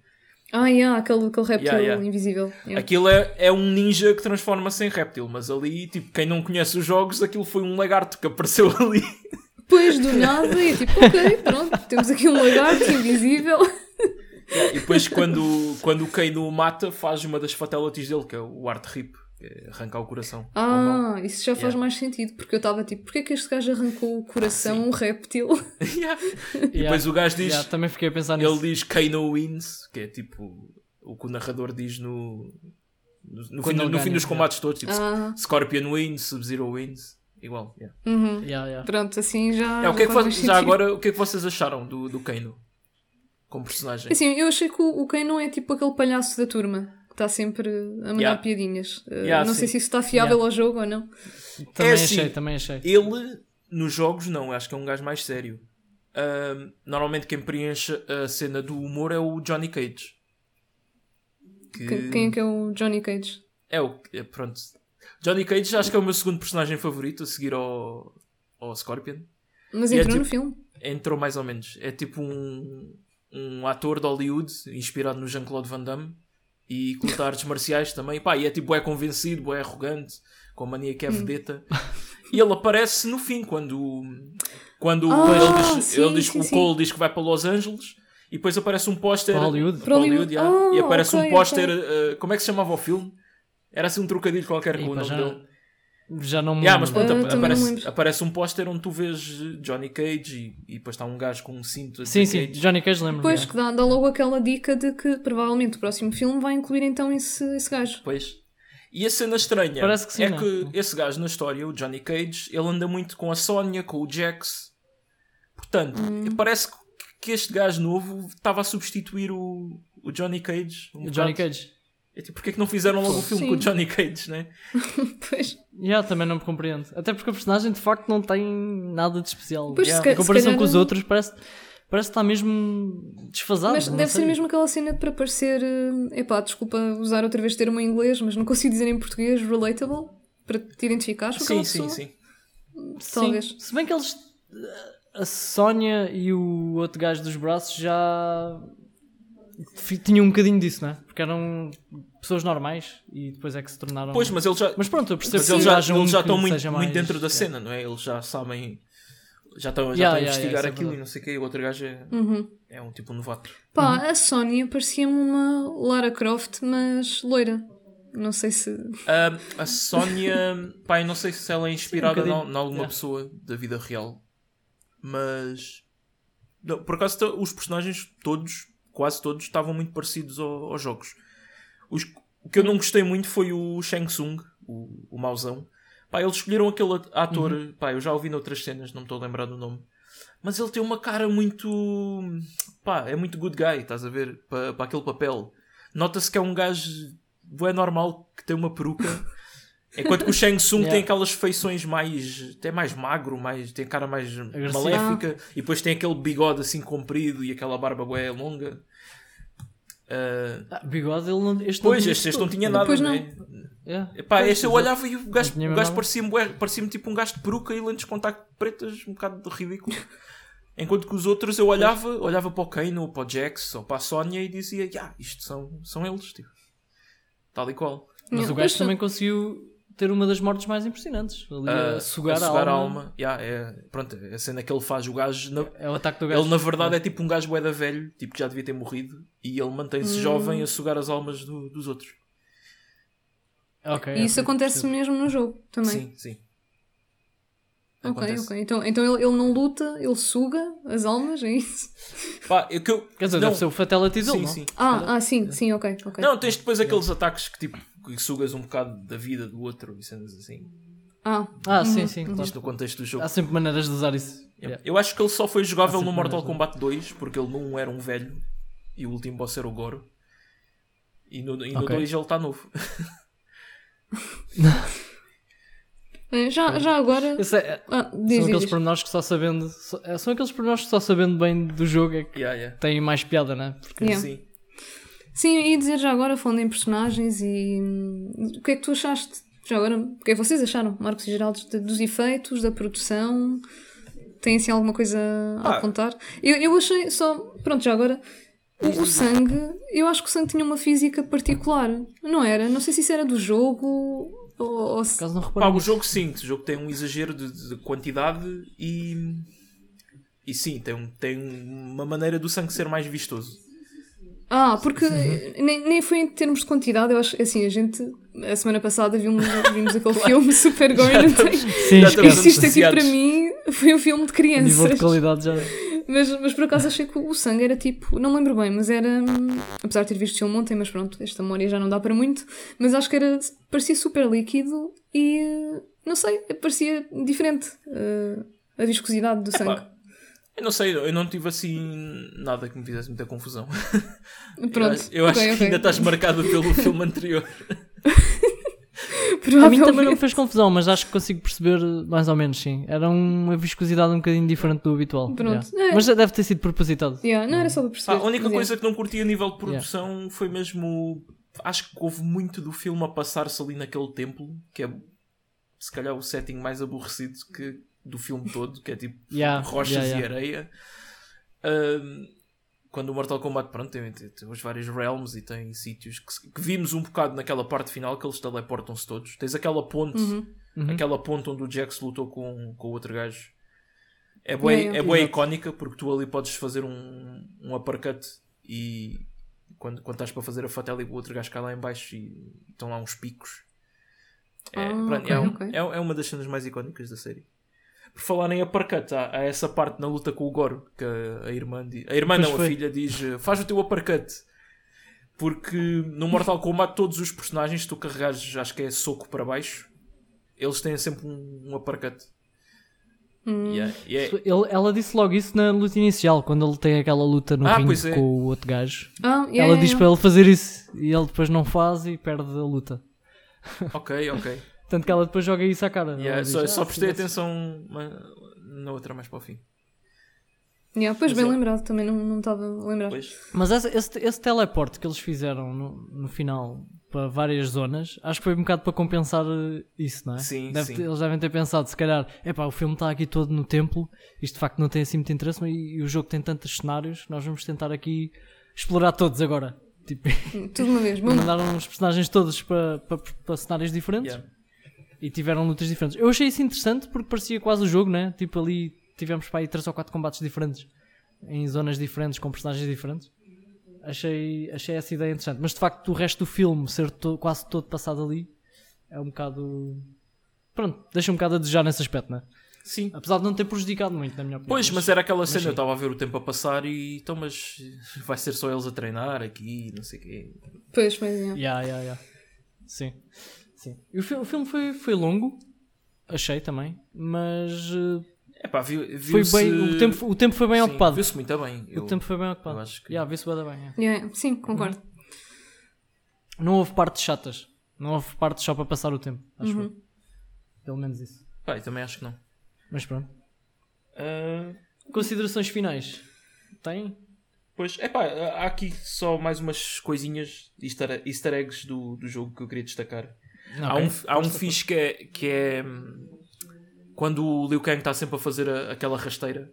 Ah, yeah, aquele, aquele réptil Yeah, yeah. invisível. Yeah. Aquilo é, é um ninja que transforma-se em réptil, mas ali, tipo, quem não conhece os jogos, aquilo foi um lagarto que apareceu ali. Depois do nada, e tipo, ok, pronto, temos aqui um lagarto invisível. e depois, quando, quando o Kano o mata, faz uma das fatalities dele, que é o Art Rip, arrancar o coração. Ah, isso já faz Yeah. mais sentido, porque eu estava tipo, porquê que este gajo arrancou o coração a um réptil? Yeah. E depois o gajo diz, Yeah, também fiquei a pensar nisso. ele diz Kano wins, que é tipo o que o narrador diz no, no, no fim, no fim dos yeah. combates todos. Tipo, Ah, Scorpion wins, Sub-Zero wins. Igual. yeah. uhum. Yeah, yeah. Pronto, assim já. É, o que é que faz já agora, o que é que vocês acharam do, do Kano? Como personagem? Assim, eu achei que o, o Ken não é tipo aquele palhaço da turma está sempre a mandar Yeah. piadinhas. Uh, Yeah, não sei sim. se isso está fiável Yeah. ao jogo ou não. Também É achei, assim, também achei. Ele, nos jogos, não. Acho que é um gajo mais sério. Ahm, normalmente quem preenche a cena do humor é o Johnny Cage. Que Que- Quem é que é o Johnny Cage? é o é, pronto. Johnny Cage acho que é o meu segundo personagem favorito a seguir ao, ao Scorpion. Mas é entrou no tipo- filme. Entrou mais ou menos. É tipo um, um ator de Hollywood inspirado no Jean-Claude Van Damme e luta artes marciais também. Pá, e é tipo, é convencido, é arrogante, com a mania que é vedeta. E ele aparece no fim, quando, quando Ah, ele diz, sim, ele diz, sim, o sim. Cole diz que vai para Los Angeles e depois aparece um póster Para Hollywood? para Hollywood, Para yeah, Hollywood. e aparece ok, um póster. ok. uh, como é que se chamava o filme? Era assim um trocadilho qualquer com o nome dele. Já não me Yeah, mas pronto, aparece, aparece um póster onde tu vês Johnny Cage e, e depois está um gajo com um cinto Sim, sim, Cage. Johnny Cage lembro. Pois, que dá, dá logo aquela dica de que provavelmente o próximo filme vai incluir então esse, esse gajo. Pois. E a cena estranha Parece que sim, é não? que esse gajo na história, o Johnny Cage, ele anda muito com a Sonya, com o Jax. Portanto, Hum. parece que- este gajo novo estava a substituir o, o Johnny Cage. um O Johnny. Cage. É tipo, porque é que não fizeram logo o filme Sim. com o Johnny Cage, né? Pois. Yeah, também não me compreendo. Até porque o personagem de facto não tem nada de especial. Pois, Yeah, em comparação se calhar- com os outros, parece, parece que está mesmo desfasado. Mas deve sei. ser mesmo aquela cena para parecer. eh, Epá, desculpa usar outra vez termo em inglês, mas não consigo dizer em português relatable. Para te identificares com aquela Sim, sim, pessoa. sim. Sim, talvez. Se bem que eles. A Sónia e o outro gajo dos braços já. Tinham um bocadinho disso, não é? Porque eram pessoas normais e depois é que se tornaram. Pois, mas eles já, Mas pronto, eu percebo mas que eles já, eles já que estão muito, muito dentro da yeah. cena, não é? Eles já sabem. Já estão, já Yeah, estão a yeah, investigar yeah, é aquilo e verdade. não sei o quê. O outro gajo é, Uhum. é um tipo novato. Pá, Uhum. a Sónia parecia-me uma Lara Croft, mas loira. Não sei se. Ah, a Sónia, pá, eu não sei se ela é inspirada um em alguma Yeah. pessoa da vida real, mas não, por acaso os personagens todos, quase todos, estavam muito parecidos ao- aos jogos. Os- o que eu não gostei muito foi o Shang Tsung, o, o mauzão. Pá, eles escolheram aquele at- ator, Uhum. pá, eu já ouvi noutras cenas, não me estou a lembrar do nome. Mas ele tem uma cara muito. pá, é muito good guy, estás a ver? Para para aquele papel. Nota-se que é um gajo. é normal que tem uma peruca. Enquanto que o Shang Tsung Yeah. tem aquelas feições mais. até mais magro, mais, tem a cara mais Agressivo. maléfica. E depois tem aquele bigode assim comprido e aquela barba bué longa. Ah, Ah, bigode, ele não. Este pois, não tinha este, este não tinha nada, Pois não não. é? Yeah. Epá, Pois, este eu olhava e o gajo, Não o gajo parecia-me parecia-me tipo um gajo de peruca e lentes de contacto pretas, um bocado ridículo. Enquanto que os outros eu olhava, olhava para o Kane ou para o Jax ou para a Sonya e dizia, yeah, isto são, são eles, tipo. Tal e qual. Mas Yeah, o gajo também conseguiu ter uma das mortes mais impressionantes. Ali, Ah, a sugar, a, a, alma. Yeah, é, pronto, a cena que ele faz, o gajo, na- É o ataque do gajo. ele na verdade é tipo um gajo bué da velho, tipo que já devia ter morrido, e ele mantém-se jovem a sugar as almas do- dos outros. Ok, E isso ok, acontece percebo. mesmo no jogo também. Sim, sim. Ok, Acontece. ok. Então, então ele, ele não luta, ele suga as almas, é isso? Pá, é que eu, Quer dizer, não, deve ser o fatality dele, sim, não? sim. Ah, ah sim, sim, ok. ok. Não, tens depois aqueles ataques que tipo que sugas um bocado da vida do outro e cenas assim. Ah, Ah, sim, sim, claro. Isto no contexto do jogo. Há sempre maneiras de usar isso. Yeah. Eu acho que ele só foi jogável no Mortal Kombat 2 porque ele não era um velho e o último boss era o Goro. E no, e no Ok. 2 ele está novo. É, já, já agora. É- Ah, são diz, aqueles diz. pormenores que só sabendo. São aqueles pormenores que só sabendo bem do jogo é que Yeah, yeah. têm mais piada, né? Porque Yeah. Sim. Sim, e dizer já agora, falando em personagens e. hum, O que é que tu achaste? Já agora, o que é que vocês acharam, Marcos e Geraldo, de- dos efeitos, da produção? Tem assim alguma coisa a Ah. apontar? Eu, eu achei só. Pronto, já agora. O, o sangue, eu acho que o sangue tinha uma física particular, não era? Não sei se isso era do jogo ou, ou se. Pá, o jogo sim, o jogo tem um exagero de, de quantidade e. E sim, tem, um- tem uma maneira do sangue ser mais vistoso. Ah, porque nem, nem foi em termos de quantidade, eu acho assim, a gente. A semana passada vimos, vimos aquele filme Super Gore, não tem? Sim, Isto, aqui para mim foi um filme de crianças. nível de qualidade já. Mas, mas por acaso achei que o sangue era tipo. Não lembro bem, mas era. Apesar de ter visto o filme ontem, mas pronto, esta memória já não dá para muito. Mas acho que era. Parecia super líquido e. Não sei, parecia diferente eh, a viscosidade do sangue. Eu não sei, eu não tive assim nada que me fizesse muita confusão. Pronto. Eu acho, eu acho ok, que ok. ainda estás marcado pelo filme anterior. A mim também não me fez confusão, mas acho que consigo perceber mais ou menos, sim. Era uma viscosidade um bocadinho diferente do habitual. Pronto. yeah. É. Mas deve ter sido propositado. Yeah, não era só para perceber. a única coisa que não curti a nível de produção foi mesmo. Acho que houve muito do filme a passar-se ali naquele templo, que é se calhar o setting mais aborrecido que, do filme todo, que é tipo Yeah, rochas yeah, e yeah. areia. Ahm, quando o Mortal Kombat pronto, tem, tem, tem os vários realms e tem sítios que, que vimos um bocado naquela parte final que eles teleportam-se todos. Tens aquela ponte, Uhum. Uhum. aquela ponte onde o Jax lutou com, com o outro gajo. É boa, Yeah, é Exato. icónica porque tu ali podes fazer um, um uppercut e quando, quando estás para fazer a fatality o outro gajo cai lá em baixo e estão lá uns picos. É, Ah, pronto, ok, é, um- ok. é, é uma das cenas mais icónicas da série. Por falar em uppercut, há, há essa parte na luta com o Goro que a, a irmã diz, a irmã Pois não, a foi. filha diz eh, faz o teu uppercut. Porque no Mortal Kombat todos os personagens, se tu carregares, acho que é soco para baixo, eles têm sempre um, um uppercut. Hum. Yeah, e é- Ele- ela disse logo isso na luta inicial, quando ele tem aquela luta no Ah, ringue é. com o outro gajo. Ah, yeah, ela yeah, diz yeah. para ele fazer isso e ele depois não faz e perde a luta. Ok, ok. Tanto que ela depois joga isso à cara. Yeah, diz, só, "Ah, só prestei tivesse-" atenção na outra mais para o fim. Yeah, pois Mas bem é. lembrado, também não não estava a lembrar. Pois. Mas esse, esse, esse teleporte que eles fizeram no, no final para várias zonas, acho que foi um bocado para compensar eh, isso, não é? Sim, Deve sim. ter- eles devem ter pensado, se calhar, epá, o filme está aqui todo no templo, isto de facto não tem assim muito interesse, mas e, e o jogo tem tantos cenários, nós vamos tentar aqui explorar todos agora. Tipo, Tudo uma vez. Mandaram os personagens todos para, para, para cenários diferentes Yeah. E tiveram lutas diferentes. Eu achei isso interessante porque parecia quase o jogo, né? Tipo, ali tivemos para aí 3 ou 4 combates diferentes em zonas diferentes com personagens diferentes. Achei, achei essa ideia interessante. Mas de facto, o resto do filme ser to- quase todo passado ali é um bocado. Pronto, deixa um bocado a desejar nesse aspecto, né? Sim. Apesar de não ter prejudicado muito, na minha opinião. Pois, mas era aquela cena, eu estava a ver o tempo a passar e então, mas vai ser só eles a treinar aqui, não sei o quê. pois, pois, yeah. Yeah, yeah, yeah. Sim. Sim. O, fi- o filme foi, foi longo, achei também, mas eh, É pá, viu, foi viu-se- bem, o, tempo, o tempo foi bem Sim, ocupado. Viu-se muito bem. O Eu- tempo foi bem ocupado. eu acho que- Yeah, da bem. yeah. Sim, concordo. Não houve partes chatas. Não houve partes só para passar o tempo. Acho Uhum. eu. Pelo menos isso. Pá, eu também acho que não. Mas pronto. Ah, Considerações finais? Tem? pois, é pá, há aqui só mais umas coisinhas, easter, easter eggs do, do jogo que eu queria destacar. Há Ok. um, há um fixe que é, que é hum, quando o Liu Kang está sempre a fazer a- aquela rasteira.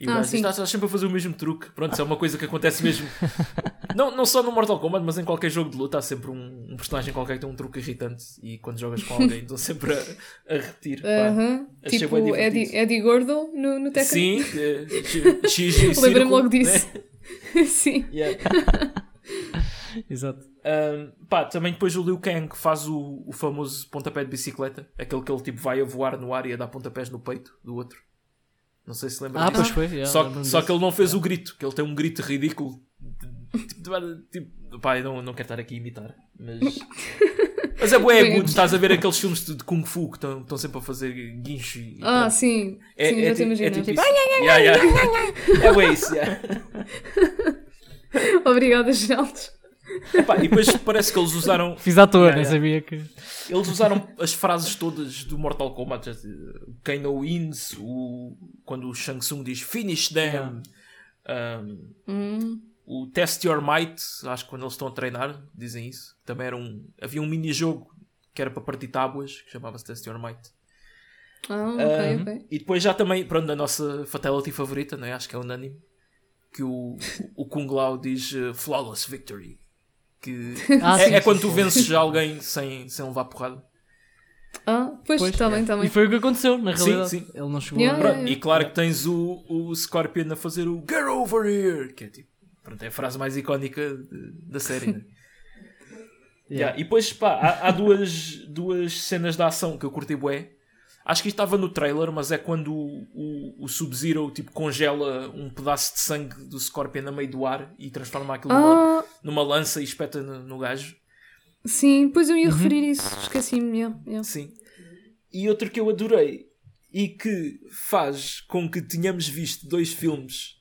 E Ah, sim. estás, estás sempre a fazer o mesmo truque. Pronto, isso é uma coisa que acontece mesmo. não, não só no Mortal Kombat, mas em qualquer jogo de luta há sempre um, um personagem qualquer que tem um truque irritante. E quando jogas com alguém, estão sempre a, a repetir. Aham. achei Tipo. Eddie, Eddie Gordo no, no Tekken. Sim, eh, X- X Lembrei-me logo disso. né? Sim. Exato. Um, pá, também depois o Liu Kang faz o, o famoso pontapé de bicicleta, aquele que ele tipo vai a voar no ar e a dar pontapés no peito do outro. Não sei se lembra Ah, disso. pois foi. yeah, só, lembro-me só disso. que ele não fez o grito, que ele tem um grito ridículo. Tipo, tipo, pá, eu não, não quero estar aqui a imitar, mas. Mas é bué agudo, estás a ver aqueles filmes de, de Kung Fu que estão sempre a fazer guincho e. Ah, pronto. sim. É, sim, é, já te imagino. é tipo Tipo, isso. Yeah, yeah. É bué isso, yeah. Obrigada, Geraldo. Epá, e depois parece que eles usaram. Fiz à toa, Yeah, nem yeah. sabia que. Eles usaram as frases todas do Mortal Kombat. já- Kano wins, o, quando o Shang Tsung diz finish them. um, Hum, o Test Your Might, acho que quando eles estão a treinar, dizem isso. Também era um. Havia um mini-jogo que era para partir tábuas, que chamava-se Test Your Might. Ah, ok, Um, ok. E depois já também, pronto, a nossa fatality favorita, não é? acho que é unânime, que o, o Kung Lao diz uh, Flawless Victory. Que Ah, é, sim, é sim, quando sim. tu vences alguém sem, sem levar porrada. Ah, pois, Pois, está bem, está E bem. foi o que aconteceu, na Sim, realidade. sim. Ele não chegou Yeah, a... Pronto, yeah, E claro que tens o, o Scorpion a fazer o Get over here, que é tipo, pronto, é a frase mais icónica da série. né? Yeah, E depois, pá, há, há duas, duas cenas de ação que eu curti bué. Acho que isto estava no trailer, mas é quando o, o, o Sub-Zero tipo, congela um pedaço de sangue do Scorpion a meio do ar e transforma aquilo numa, Ah, numa lança e espeta no, no gajo. sim, pois eu ia Uhum. referir isso. Esqueci-me. Yeah, yeah. Sim. E outro que eu adorei e que faz com que tenhamos visto dois filmes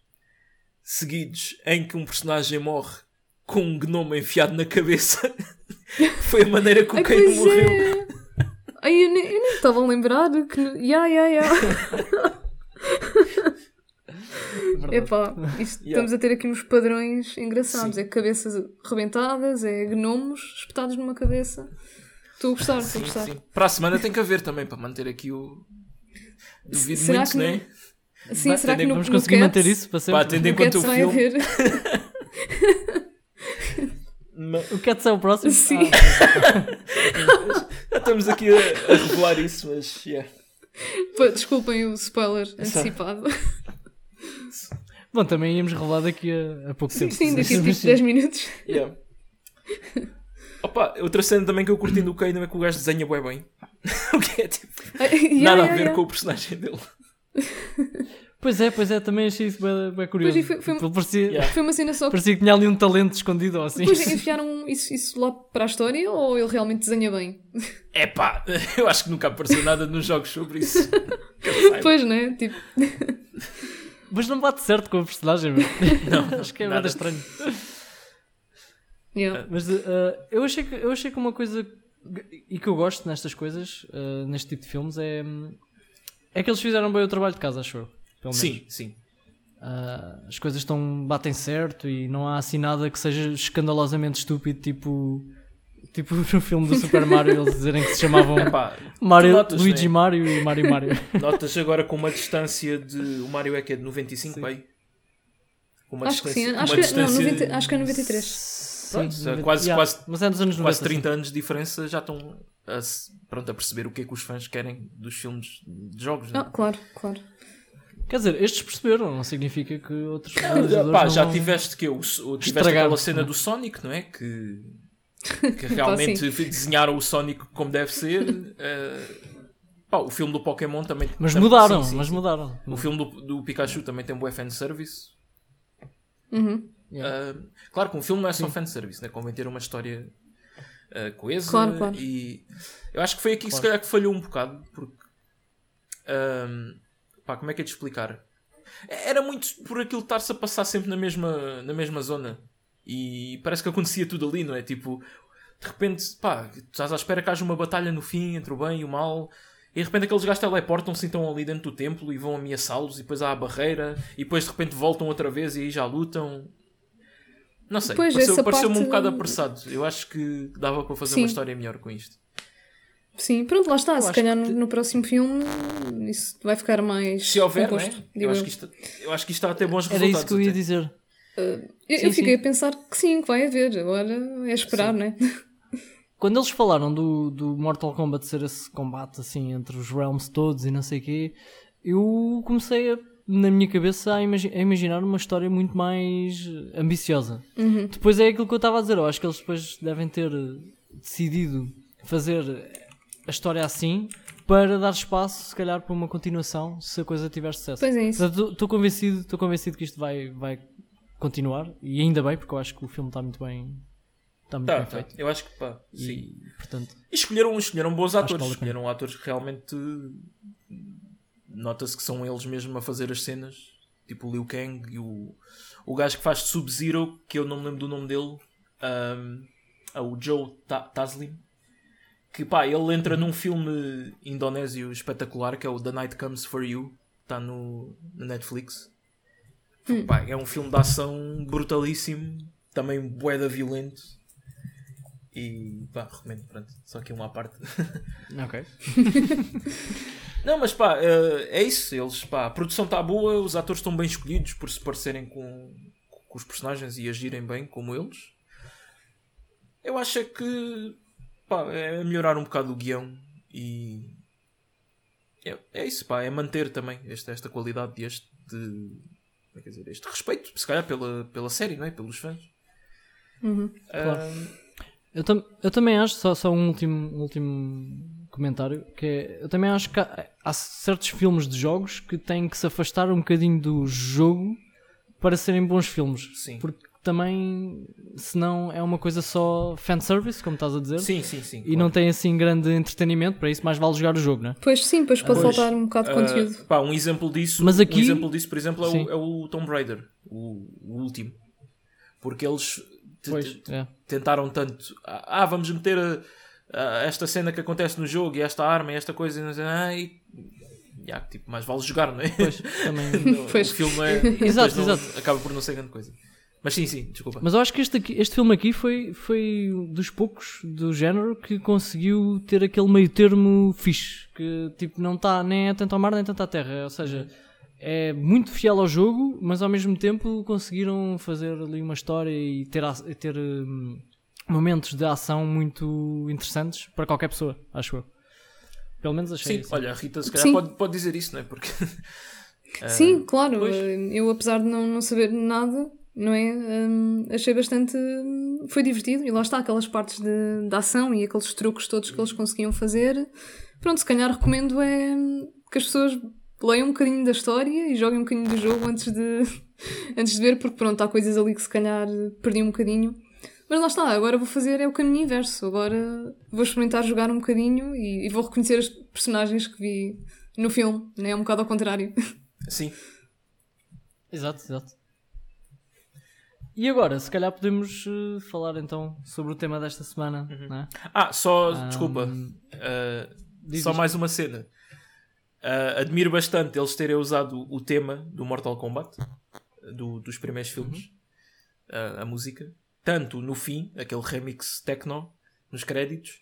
seguidos em que um personagem morre com um gnome enfiado na cabeça foi a maneira que o Kano pois morreu. é. Ai, eu nem eu nem estava a lembrar que. Ya, ya, ya. Epá, isto- Yeah. estamos a ter aqui uns padrões engraçados. É cabeças rebentadas, é gnomos espetados numa cabeça. Estou a gostar, estou a Sim, gostar. sim. Para a semana tem que haver também para manter aqui o. Duvido Será muito, que né? Sim, Vai- será que no, Vamos no conseguir Cats- manter isso para sempre. Pá, tendo em no conta Cats o vai filme. O Cats é o próximo? Sim. Ah, estamos aqui a, a revelar isso, mas. Yeah. Desculpem o spoiler antecipado. Bom, também íamos revelar daqui a, a pouco tempo. Sim, daqui a Mas tipo 10 minutos. Yeah. Opa, outra cena também que eu curti do Kano é que o gajo desenha bué bem. o que é tipo. Nada ya, a ver ya. com o personagem dele. Pois é, pois é, também achei isso bem, bem curioso. Pois, e foi- foi- Ele parecia, Yeah. Foi uma cena só que parecia que tinha ali um talento escondido ou assim. Depois enfiaram isso, isso lá para a história ou ele realmente desenha bem? É pá, eu acho que nunca apareceu nada nos jogos sobre isso. Pois, né? Tipo, Mas não bate certo com o personagem, meu. Não, Acho que é nada. nada estranho. yeah. Mas uh, eu, achei que, eu achei que uma coisa e que eu gosto nestas coisas, uh, neste tipo de filmes, é, é que eles fizeram bem o trabalho de casa, acho eu. Pelo menos. Sim, sim. Uh, as coisas estão, batem certo e não há assim nada que seja escandalosamente estúpido, tipo, tipo no filme do Super Mario, eles dizerem que se chamavam Epá, Mario, notas, Luigi né? Mario e Mario Mario. Notas agora com uma distância de. O Mario é que é de 95, Sim. Com uma Acho que sim. distância- Acho uma que, não, distância 90, acho que é 93. Sim, Pronto, noventa- quase- yeah, quase- mas é dos anos 90. quase 30 sim. anos de diferença já estão a, pronto, a perceber o que é que os fãs querem dos filmes de jogos. Ah, Né? claro, claro. Quer dizer, estes perceberam, não significa que outros realizadores pá, não já vão- tiveste que o, o- tiveste aquela cena né? do Sonic, não é? Que, que realmente desenharam o Sonic como deve ser. eh, pá, o filme do Pokémon também. Mas também- mudaram, sim, sim, mas sim. mudaram. O filme do, do Pikachu também tem um bué fanservice. Uhum. Yeah. Uh, claro que um filme não é só fanservice, né? convém ter uma história uh, coesa. Claro, claro. E eu acho que foi aqui que se calhar que falhou um bocado, porque. um, pá, como é que é de explicar? Era muito por aquilo estar-se a passar sempre na mesma, na mesma zona. E parece que acontecia tudo ali, não é? Tipo, de repente, pá, estás à espera que haja uma batalha no fim entre o bem e o mal. E de repente aqueles gajos teleportam-se então ali dentro do templo e vão ameaçá-los e depois há a barreira e depois de repente voltam outra vez e aí já lutam. Não sei, Pois, pareceu- pareceu-me um bocado apressado. Eu acho que dava para fazer Sim. uma história melhor com isto. Sim, pronto, lá está. Se acho calhar no, que- no próximo filme isso vai ficar mais Se houver, composto, né? eu, acho eu. que isto, eu acho que isto está a ter bons Era resultados. isso que eu ia até. dizer. Eu, Sim, eu fiquei sim. a pensar que sim, que vai haver. Agora é esperar, né? Quando eles falaram do, do Mortal Kombat ser esse combate assim entre os realms todos e não sei o quê, eu comecei a, na minha cabeça a, imagi- a imaginar uma história muito mais ambiciosa. Uhum. Depois é aquilo que eu estava a dizer, eu acho que eles depois devem ter eh, decidido fazer a história assim para dar espaço, se calhar, para uma continuação se a coisa tiver sucesso. Pois é isso. Estou convencido, estou convencido que isto vai, vai continuar e ainda bem, porque eu acho que o filme está muito bem, está muito Tá, bem tá. feito. Eu acho que pá, sim. E, portanto, E escolheram, escolheram bons atores. vale. Escolheram atores que realmente nota-se que são eles mesmo a fazer as cenas. Tipo o Liu Kang e o, o gajo que faz Sub-Zero, que eu não me lembro do nome dele. um, o Joe Taslim, que pá, ele entra num filme indonésio espetacular que é o The Night Comes For You, está no, no Netflix. Hum. Pá, é um filme de ação brutalíssimo, também boeda violento. E pá, recomendo, pronto, só aqui uma parte. Ok. Não, mas pá, eh, é isso. Eles, pá, a produção está boa, os atores estão bem escolhidos por se parecerem com, com os personagens e agirem bem como eles. Eu acho é que pá, é melhorar um bocado o guião e é, é isso, pá, é manter também esta, esta qualidade este, de, é dizer, este respeito, se calhar, pela, pela série, não é? pelos fãs. Uhum, claro. eu, tam eu também acho, só, só um último, último comentário, que é, eu também acho que há, há, certos filmes de jogos que têm que se afastar um bocadinho do jogo para serem bons filmes. Sim. Porque também, senão é uma coisa só fanservice, como estás a dizer. Sim, sim, sim. E claro. não tem assim grande entretenimento, para isso mais vale jogar o jogo, não é? Pois sim, pois pode pois, faltar um bocado de uh, conteúdo. Pá, um exemplo disso, Mas aqui... um exemplo disso, por exemplo, é o, é o, Tomb Raider, o, o último. Porque eles pois, é. tentaram tanto. Ah, vamos meter a, a esta cena que acontece no jogo e esta arma e esta coisa e não ah, e yeah, tipo, mais vale jogar, não é? Pois, também. pois. O filme é, exato, não, exato. acaba por não ser grande coisa. Mas sim, sim, desculpa. Mas eu acho que este, aqui, este filme aqui foi, foi dos poucos do género que conseguiu ter aquele meio termo fixe. Que tipo, não está nem é tanto ao mar nem tanto à terra. Ou seja, é muito fiel ao jogo, mas ao mesmo tempo conseguiram fazer ali uma história e ter, ter um, momentos de ação muito interessantes para qualquer pessoa, acho eu. Pelo menos achei. Sim, assim. olha, a Rita se calhar pode, pode dizer isso, não é? Porque. Sim, uh, claro. Pois. Eu, apesar de não, não saber nada, não é? Um, achei bastante. Foi divertido e lá está, aquelas partes de, de ação e aqueles truques todos que eles conseguiam fazer. Pronto, se calhar recomendo é que as pessoas leiam um bocadinho da história e joguem um bocadinho do jogo antes de, antes de ver, porque pronto, há coisas ali que se calhar perdi um bocadinho. Mas lá está, agora vou fazer é o caminho inverso. Agora vou experimentar jogar um bocadinho e, e vou reconhecer as personagens que vi no filme, né? É um bocado ao contrário. Sim. Exato, exato. E agora, se calhar podemos uh, falar então sobre o tema desta semana, uhum. né? Ah, só, um, desculpa, uh, só mais uma cena. Uh, admiro bastante eles terem usado o tema do Mortal Kombat, do, dos primeiros filmes, uhum. a música, tanto no fim, aquele remix techno, nos créditos,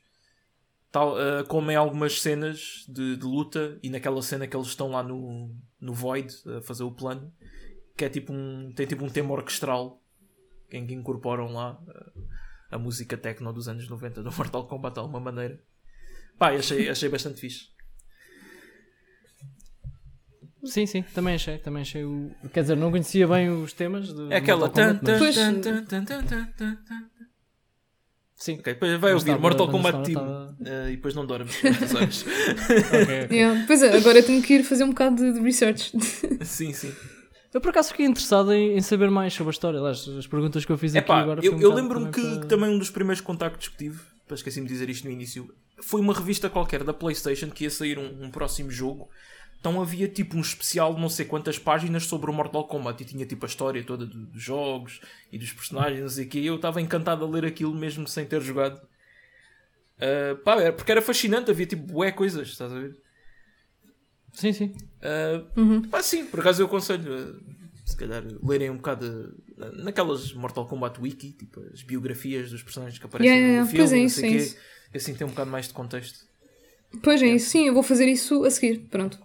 tal, como em algumas cenas de, de, luta e naquela cena que eles estão lá no, no Void a fazer o plano, que é tipo um, tem tipo um tema orquestral em que incorporam lá uh, a música techno dos anos 90 do Mortal Kombat de alguma maneira. Pá, achei, achei bastante fixe. Sim, sim, também achei, também achei o. Quer dizer, não conhecia bem os temas do. É aquela. Mas... tan. Sim. Okay, depois vai ouvir Mortal Kombat Team estava... uh, e depois não dormes horas. okay, okay. Yeah. Pois é, agora tenho que ir fazer um bocado de, de research. sim, sim. Eu por acaso fiquei interessado em, em, saber mais sobre a história. Aliás, as perguntas que eu fiz Epá, aqui agora. Eu, um eu lembro-me que, para... que, também um dos primeiros contactos que tive, esqueci-me de dizer isto no início, foi uma revista qualquer da PlayStation que ia sair um, um próximo jogo então havia tipo um especial de não sei quantas páginas sobre o Mortal Kombat e tinha tipo a história toda dos jogos e dos personagens e que eu estava encantado a ler aquilo mesmo sem ter jogado. Uh, pá, era, porque era fascinante, havia tipo bué coisas, estás a ver? Sim, sim. Uh, uhum. Pá, sim, por acaso eu aconselho a, se calhar lerem um bocado naquelas Mortal Kombat Wiki, tipo as biografias dos personagens que aparecem yeah, yeah, no filme, é, não sei isso, quê, assim tem um bocado mais de contexto. Pois é, isso, sim, eu vou fazer isso a seguir. Pronto.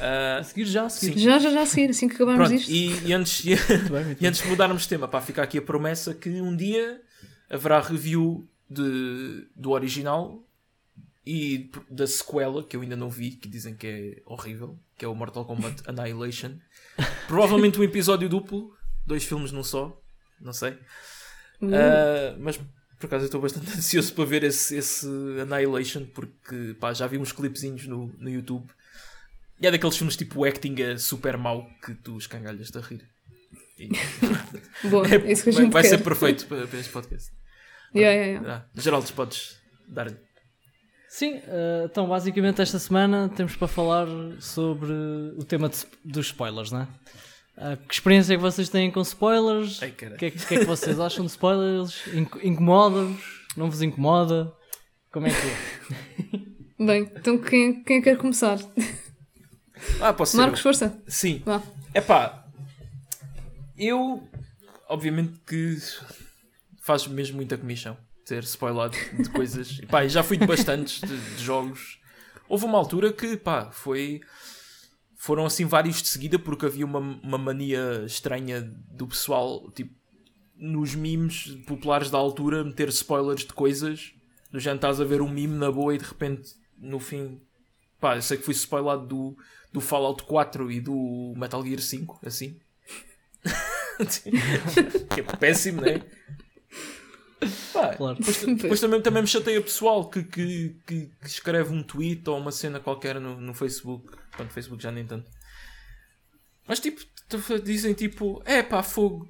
Uh, a seguir já, a seguir. Já, já, já a seguir, assim que acabarmos Pronto, isto. E, e antes, e, bem, e antes de mudarmos de tema, para ficar aqui a promessa que um dia haverá review de, do original e da sequela, que eu ainda não vi, que dizem que é horrível, que é o Mortal Kombat Annihilation. Provavelmente um episódio duplo, dois filmes num só, não sei. Uh, mas por acaso eu estou bastante ansioso para ver esse, esse Annihilation, porque pá, já vi uns clipezinhos no, no YouTube. E é daqueles filmes tipo acting é super mau que tu escangalhas-te a rir. E... Bom, é, isso que a gente vai, quer. ser perfeito para, para este podcast. Yeah, yeah, yeah. Ah, Geraldo, podes dar-lhe. Sim, uh, então basicamente esta semana temos para falar sobre o tema de, dos spoilers, não é? Ah, que experiência é que vocês têm com spoilers? O que, é, que é que vocês acham de spoilers? Inc- Incomoda-vos? Não vos incomoda? Como é que é? Bem, então quem, quem quer começar? Ah, posso Marcos, eu? força. Sim. Vá. Epá, eu obviamente que faz mesmo muita comissão ter spoilado de coisas. E já fui de bastantes de, de jogos. Houve uma altura que pá, foi. Foram assim vários de seguida porque havia uma, uma mania estranha do pessoal, tipo, nos memes populares da altura, meter spoilers de coisas. Do género estás a ver um meme na boa e de repente, no fim, pá, eu sei que fui spoilado do, do Fallout 4 e do Metal Gear 5, assim. que é péssimo, não é? Pá, Claro. Depois, depois também, também me chateia pessoal que, que, que, que escreve um tweet ou uma cena qualquer no, no Facebook. Quando Facebook já nem tanto. Mas tipo, dizem tipo, é pá, fogo.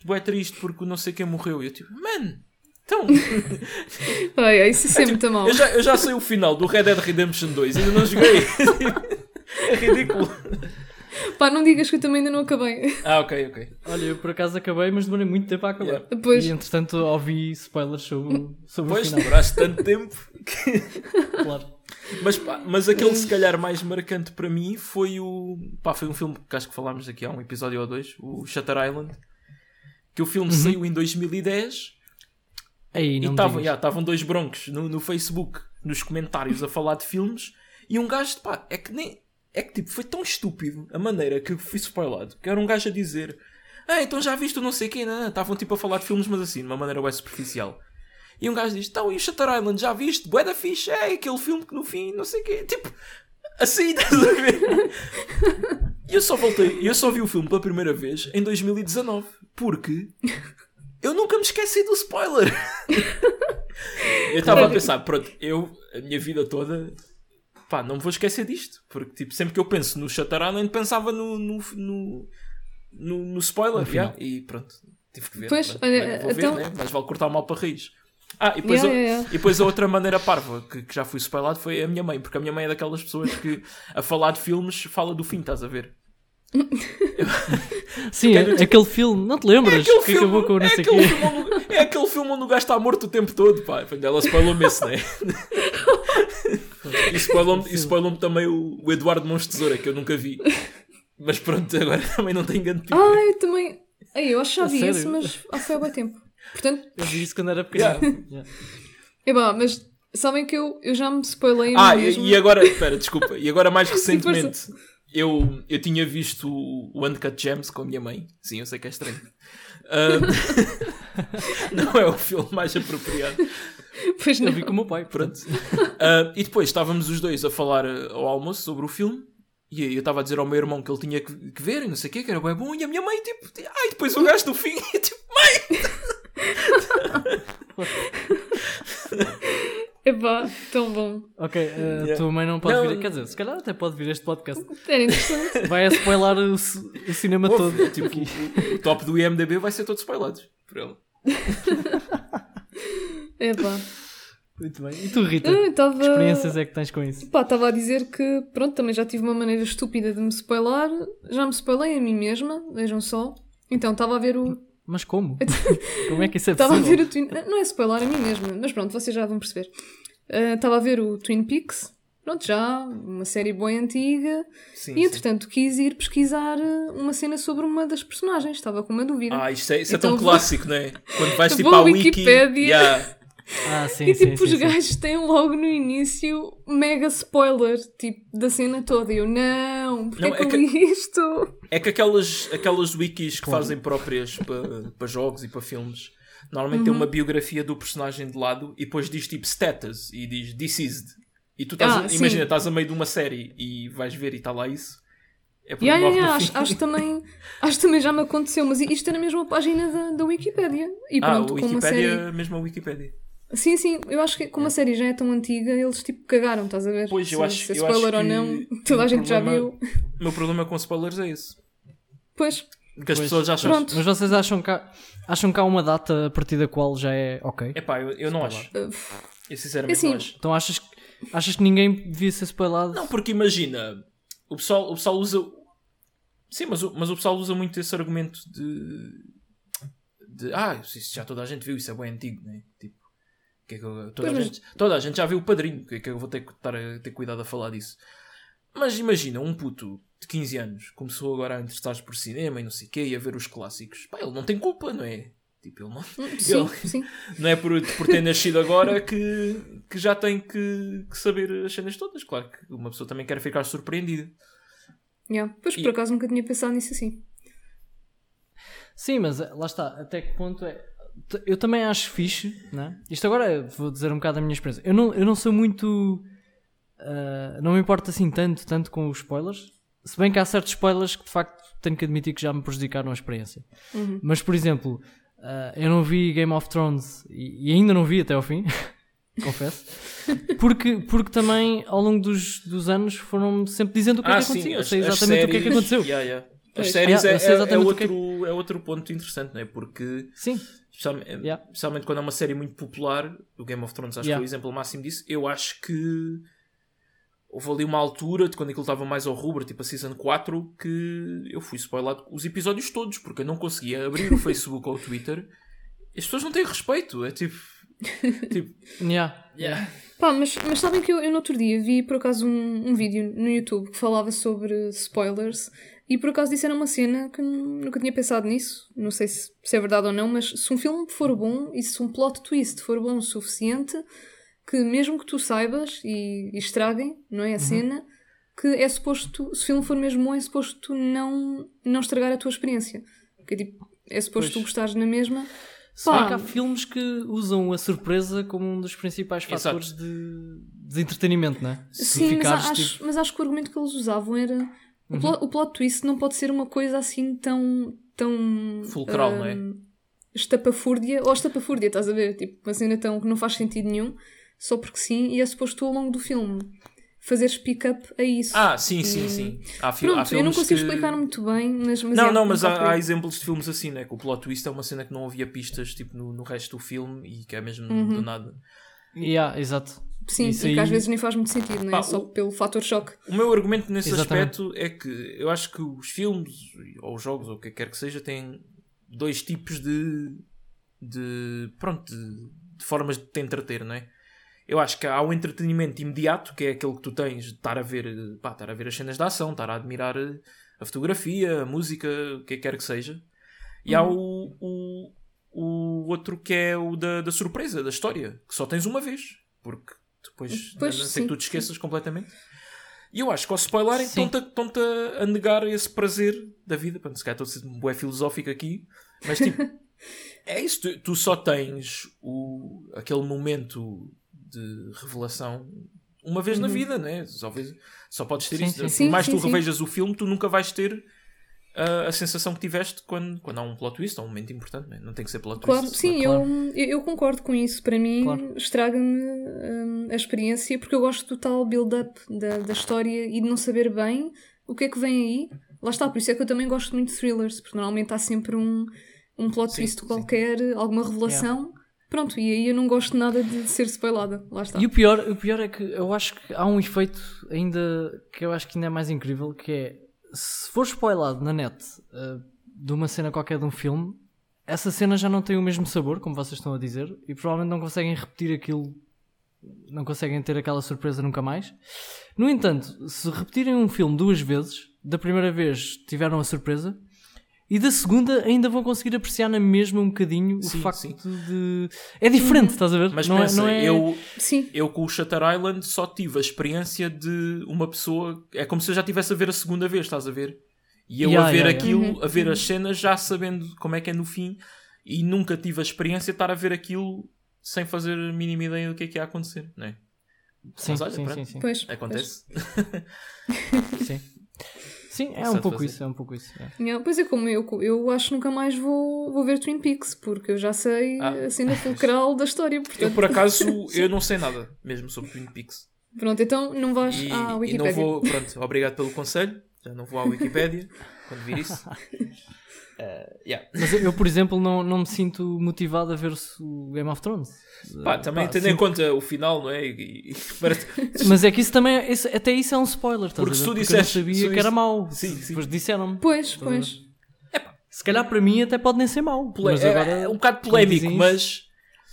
Tu é triste porque não sei quem morreu. E eu tipo, man, então. Ai, ai, isso é sempre muito mal. Eu já, eu já sei o final do Red Dead Redemption 2, ainda não joguei. é ridículo. Pá, não digas que eu também ainda não acabei. Ah, ok, ok. Olha, eu por acaso acabei, mas demorei muito tempo a acabar. Yeah. Depois, E entretanto ouvi spoilers sobre, sobre Pois, o final. demoraste tanto tempo. Claro. Mas, pá, mas aquele se calhar mais marcante para mim foi o. Pá, foi um filme que acho que falámos aqui há um episódio ou dois, o Shutter Island. Que o filme saiu em 2010 Aí, e estavam estavam dois broncos no, no Facebook, nos comentários, a falar de filmes. E um gajo, pá, é que nem. É que tipo, foi tão estúpido a maneira que eu fui spoilado. Que era um gajo a dizer: Ah, então já viste o não sei quem, não, não. Estavam tipo a falar de filmes, mas assim, de uma maneira bem superficial. E um gajo diz: Então, e o Shutter Island, já viste? Bué da fixe, é aquele filme que no fim, não sei o quê. Tipo, assim, estás a ver? E eu só voltei, eu só vi o filme pela primeira vez em 2019. Porque eu nunca me esqueci do spoiler. eu estava a pensar, pronto, eu, a minha vida toda, pá, não me vou esquecer disto. Porque, tipo, sempre que eu penso no Shutter Island, pensava no, no, no, no, no spoiler. yeah, e pronto, tive que ver. Pois, pronto, olha, vou então- ver, né? mas vale cortar mal para raiz. Ah, e depois, Yeah, a, yeah, yeah. e depois a outra maneira parva que, que já fui spoilado foi a minha mãe, porque a minha mãe é daquelas pessoas que a falar de filmes fala do fim, estás a ver? Sim, Fiquei do aquele filme, não te lembras? aquele que acabou com o não é, sei aquele quê. filme onde, é aquele filme onde o gajo está morto o tempo todo, pá. Ela spoilou-me esse, não é? E spoilou-me também o, o Eduardo de Tesoura, que eu nunca vi. Mas pronto, agora também não tenho grande pico. ah, eu também. Ai, eu acho que já vi esse, mas ah, foi há bem tempo. Portanto, Eu vi isso quando era pequeno. Yeah. Yeah. epá, mas sabem que eu, eu já me spoilei Ah, mim e, e agora, espera, desculpa. E agora mais força. recentemente, eu, eu tinha visto o o Uncut Gems com a minha mãe. Sim, eu sei que é estranho. Ah, não é o filme mais apropriado. Pois não. Eu vi com o meu pai. Pronto. Ah, e depois estávamos os dois a falar ah, ao almoço sobre o filme. E eu estava a dizer ao meu irmão que ele tinha que, que ver e não sei o quê, que era bem bom. E a minha mãe, tipo, ai, depois o gajo do fim, e tipo, mãe! Epá, tão bom. Ok, uh, Yeah. tua mãe não pode Não. vir. Quer dizer, se calhar até pode vir este podcast. Era interessante. Vai a spoiler o, o cinema todo. Tipo, o, o top do IMDB vai ser todo spoilado por ele. Epá. Muito bem. E tu, Rita? Eu Que estava. experiências é que tens com isso? Pá, estava a dizer que, pronto, também já tive uma maneira estúpida de me spoiler. Já me spoilei a mim mesma, vejam só. Então, estava a ver o. Mas como? como é que isso é Estava a possível? ver o Twin. Não é spoiler a mim mesma, mas pronto, vocês já vão perceber. Ah, Estava a ver o Twin Peaks. Pronto, já, uma série boa e antiga. Sim, E sim. entretanto quis ir pesquisar ah, uma cena sobre uma das personagens. Estava com uma dúvida. Ah, isto é, isso é Então tão vou- clássico, não é? Quando vais tipo à à wiki. Yeah. Ah, sim, e tipo, sim, os sim. gajos têm logo no início mega spoiler, tipo, da cena toda. E eu, não, porque Não, é que é eu que- li isto? É que aquelas, aquelas wikis que fazem próprias para, para jogos e para filmes normalmente Uhum. tem uma biografia do personagem de lado e depois diz tipo status e diz deceased. E tu estás, Ah, a- imagina, estás a meio de uma série e vais ver e está lá isso. É porque Yeah, yeah, acho, acho também, acho também já me aconteceu, mas isto é na mesma página da, da Wikipédia. E Ah, pronto, com uma Wikipédia, série. mesmo a Wikipédia. Sim, sim, eu acho que como a série já é tão antiga, eles tipo cagaram, estás a ver? Pois, eu se, acho- se é eu acho spoiler ou que não, toda a gente já problema- viu. O meu problema com spoilers é esse. Pois, Porque as Pois. pessoas acham. Pronto. Mas vocês acham que, há, acham que há uma data a partir da qual já é ok? Epá, eu, eu não acho. uh, Eu sinceramente Assim, não acho. Então achas, que- achas que ninguém devia ser spoilado? Não, porque imagina, o pessoal, o pessoal usa. Sim, mas o, mas o pessoal usa muito esse argumento de. de ah, isso já toda a gente viu, isso é bem antigo, né? Tipo, que é que eu- toda, a gente, toda a gente já viu o padrinho, que é que eu vou ter que estar a ter cuidado a falar disso. Mas imagina, um puto de 15 anos começou agora a interessar-se por cinema e não sei o quê e a ver os clássicos. Pá, ele não tem culpa, não é? Tipo, ele não, Hum, Sim, Ele- sim. não é por, por ter nascido agora que, que já tem que, que saber as cenas todas. Claro que uma pessoa também quer ficar surpreendida. Yeah. Pois E- por acaso nunca tinha pensado nisso assim. Sim, mas eh, lá está, até que ponto é. Eu também acho fixe, né? Isto agora é- vou dizer um bocado da minha experiência. Eu não, eu não sou muito. ah, não me importa assim tanto, tanto com os spoilers. Se bem que há certos spoilers que de facto tenho que admitir que já me prejudicaram a experiência. Uhum. Mas por exemplo, ah, eu não vi Game of Thrones e, e ainda não vi até ao fim, confesso. Porque, porque também ao longo dos, dos anos foram sempre dizendo o que é que acontecia. eu sei exatamente o que é que aconteceu. Yeah, yeah. As séries é, é- é exatamente o que é outro, é outro ponto interessante, não é? Porque, Sim, especialmente, Yeah. especialmente quando é uma série muito popular, o Game of Thrones acho que Yeah. foi o exemplo máximo disso. Eu acho que houve ali uma altura, de quando aquilo estava mais ao rubro, tipo a Season 4, que eu fui spoilado os episódios todos, porque eu não conseguia abrir o Facebook ou o Twitter. As pessoas não têm respeito, é tipo. tipo yeah. yeah. Pá, mas, mas sabem que eu, eu no outro dia vi por acaso um, um vídeo no YouTube que falava sobre spoilers e por acaso disseram uma cena que nunca tinha pensado nisso, não sei se, se é verdade ou não, mas se um filme for bom e se um plot twist for bom o suficiente, que mesmo que tu saibas e, e estraguem, não é a cena, que é suposto, se o filme for mesmo bom, é suposto tu não, não estragar a tua experiência. Porque tipo, é suposto Pois. tu gostares na mesma. Se bem Pá. que há filmes que usam a surpresa como um dos principais fatores de, de entretenimento, não é? Sim, mas, acho, tipo, mas acho que o argumento que eles usavam era. O, Uhum. plot, o plot twist não pode ser uma coisa assim tão. tão. Fulcral, não é? hum, Estapafúrdia. Ou estapafúrdia, estás a ver? Tipo, uma cena tão que não faz sentido nenhum, só porque sim, e é suposto tu ao longo do filme fazeres pick-up a isso. Ah, sim, sim, E- sim. Há, fi- há Pronto, eu não consigo que- explicar muito bem, mas. mas não, é, não, mas há, há exemplos de filmes assim, né? Que o plot twist é uma cena que não havia pistas tipo, no, no resto do filme e que é mesmo Uhum. do nada. yeah, exato. Sim, isso e que às vezes nem faz muito sentido, não é? Pá, Só o- pelo fator choque. O meu argumento nesse Exatamente. aspecto é que eu acho que os filmes, ou os jogos, ou o que quer que seja, têm dois tipos de. de. pronto, de, de formas de te entreter, não é? Eu acho que há o entretenimento imediato, que é aquele que tu tens de estar a ver, pá, estar a ver as cenas de ação, estar a admirar eh, a fotografia, a música, o que quer que seja. E há o, o, o outro que é o da, da surpresa, da história, que só tens uma vez, porque depois Pois, a não ser que tu te esqueças completamente. E eu acho que ao spoilerem Sim. estão-te a- estão-te a, negar esse prazer da vida. Pronto, se calhar estou a ser um bué filosófico aqui, mas tipo, é isso. Tu, tu só tens o, aquele momento de revelação uma vez na vida, né? Só, só podes ter Sim, isso. sim. Por mais sim, tu revejas o filme, tu nunca vais ter a, a sensação que tiveste quando, quando há um plot twist, ou um momento importante, né? não tem que ser plot Claro, twist. sim, claro. Eu, eu, concordo com isso. Para mim, Claro. estraga-me hum, a experiência porque eu gosto do tal build-up da, da história e de não saber bem o que é que vem aí. Lá está, por isso é que eu também gosto muito de thrillers, porque normalmente há sempre um, um plot Sim, twist sim. qualquer, alguma revelação. Pronto, e aí eu não gosto nada de, de ser spoilada. Lá está. E o pior, o pior é que eu acho que há um efeito ainda que eu acho que ainda é mais incrível, que é se for spoilado na net uh, de uma cena qualquer de um filme, essa cena já não tem o mesmo sabor, como vocês estão a dizer, e provavelmente não conseguem repetir aquilo, não conseguem ter aquela surpresa nunca mais. No entanto, se repetirem um filme duas vezes, da primeira vez tiveram a surpresa, e da segunda ainda vão conseguir apreciar na mesma um bocadinho Sim, o facto sim. de. É diferente, estás a ver? Mas não pensa, é, não é... eu, Sim, eu com o Shutter Island só tive a experiência de uma pessoa. É como se eu já estivesse a ver a segunda vez, estás a ver? E eu Yeah, a ver yeah, yeah. aquilo, Uhum. a ver as cenas já sabendo como é que é no fim e nunca tive a experiência de estar a ver aquilo sem fazer a mínima ideia do que é que ia acontecer, não é? Sim, Mas olha, sim, pronto. sim, sim. pois. Acontece. Sim, Sim, é um pouco fazer. isso, é um pouco isso. é. pois. Yeah, Pois é, como eu, eu acho que nunca mais vou, vou ver Twin Peaks, porque eu já sei Ah. a cena fulcral da história. Eu Portanto, por acaso eu não sei nada mesmo sobre Twin Peaks. Pronto, então não vais E, à e não vou, pronto, obrigado pelo conselho. Já não vou à Wikipédia. quando vir isso. Uh, yeah. Mas eu, por exemplo, não, não me sinto motivado a ver o Game of Thrones. Pá, também Pá, tendo sim. em conta o final, não é? E, e... Mas é que isso também, isso, até isso é um spoiler. Porque se tu disseste. Eu sabia que era mau. Sim, sim. Depois disseram-me. Pois, pois. Se calhar para mim até pode nem ser mau. Mas agora, é, é um bocado polémico, mas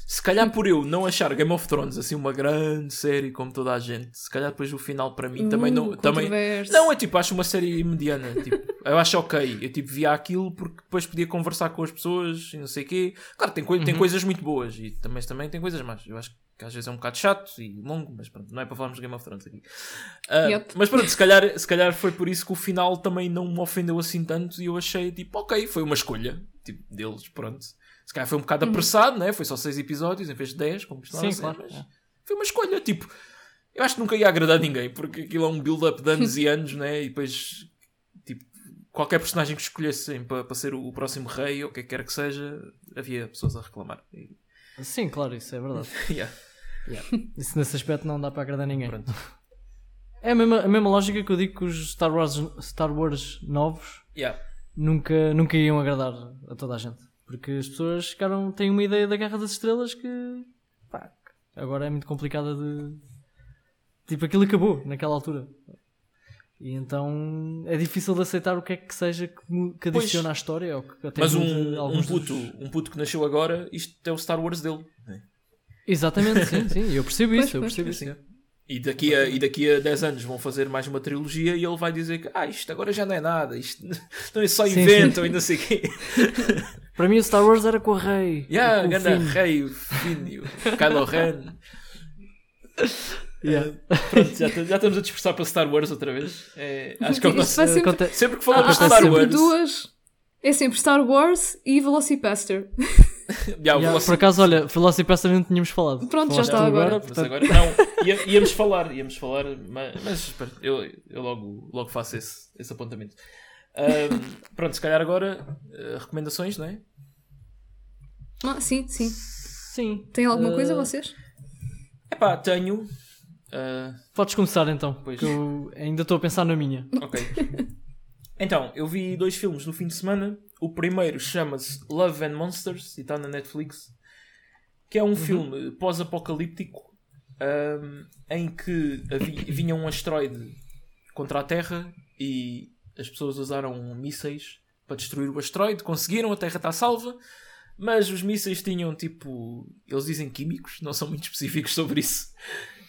se calhar por eu não achar Game of Thrones assim uma grande série como toda a gente, se calhar depois o final para mim uh, também não. Também, não, é tipo, acho uma série mediana. Tipo, eu acho ok. Eu tipo via aquilo porque depois podia conversar com as pessoas e não sei o quê. Claro, tem, coi uhum. tem coisas muito boas e também, também tem coisas más. Eu acho que às vezes é um bocado chato e longo, mas pronto, não é para falarmos de Game of Thrones aqui. Uh, yep. Mas pronto, se calhar, se calhar foi por isso que o final também não me ofendeu assim tanto e eu achei tipo, ok, foi uma escolha tipo, deles, pronto. Se calhar foi um bocado uhum. apressado, né? Foi só 6 episódios em vez de 10, como estava Sim, claro. Mas é. foi uma escolha. Tipo, eu acho que nunca ia agradar ninguém, porque aquilo é um build-up de anos e anos, né? E depois, tipo, qualquer personagem que escolhessem para, para ser o, próximo rei ou o que quer que seja, havia pessoas a reclamar. E... Sim, claro, isso é verdade. yeah. Yeah. Isso nesse aspecto não dá para agradar ninguém. Pronto. É a mesma, a mesma lógica que eu digo que os Star Wars, Star Wars novos yeah. nunca, nunca iam agradar a toda a gente. Porque as pessoas ficaram, têm uma ideia da Guerra das Estrelas que pá, agora é muito complicada de. Tipo, aquilo acabou naquela altura. E então é difícil de aceitar o que é que seja que, que adiciona pois, à história. Ou que até mas um, um, puto, dos... um puto que nasceu agora, isto é o Star Wars dele. Exatamente, sim, sim. Eu percebo isso, eu percebo isso. E daqui, a, e daqui a 10 anos vão fazer mais uma trilogia e ele vai dizer que ah, isto agora já não é nada, isto não é só invento e não sei o quê. Para mim o Star Wars era com o rei. Yeah, com o rei, o Finn, o Kylo Ren. Yeah. Uh, pronto, já, já, estamos a dispersar para Star Wars outra vez. É, acho que é o nosso... sempre... sempre que falamos ah, de Star Wars. Duas... É sempre Star Wars e Velocipaster. yeah, yeah, Por acaso, olha, Velocipaster não tínhamos falado. Pronto, já está agora. agora, portanto... agora não, ia, íamos falar, íamos falar, mas, mas eu, eu logo, logo faço esse, esse apontamento. Um, pronto, se calhar agora uh, recomendações, não é? Ah, sim, sim. Sim. Tem alguma uh... coisa vocês? Epá, tenho. Uh... Podes começar então, pois. eu ainda estou a pensar na minha. Ok. Então, eu vi dois filmes no fim de semana. O primeiro chama-se Love and Monsters e está na Netflix. Que é um uhum. filme pós-apocalíptico um, em que vinha um asteroide contra a Terra e as pessoas usaram mísseis para destruir o asteroide. Conseguiram, a Terra está salva. Mas os mísseis tinham tipo. Eles dizem químicos, não são muito específicos sobre isso.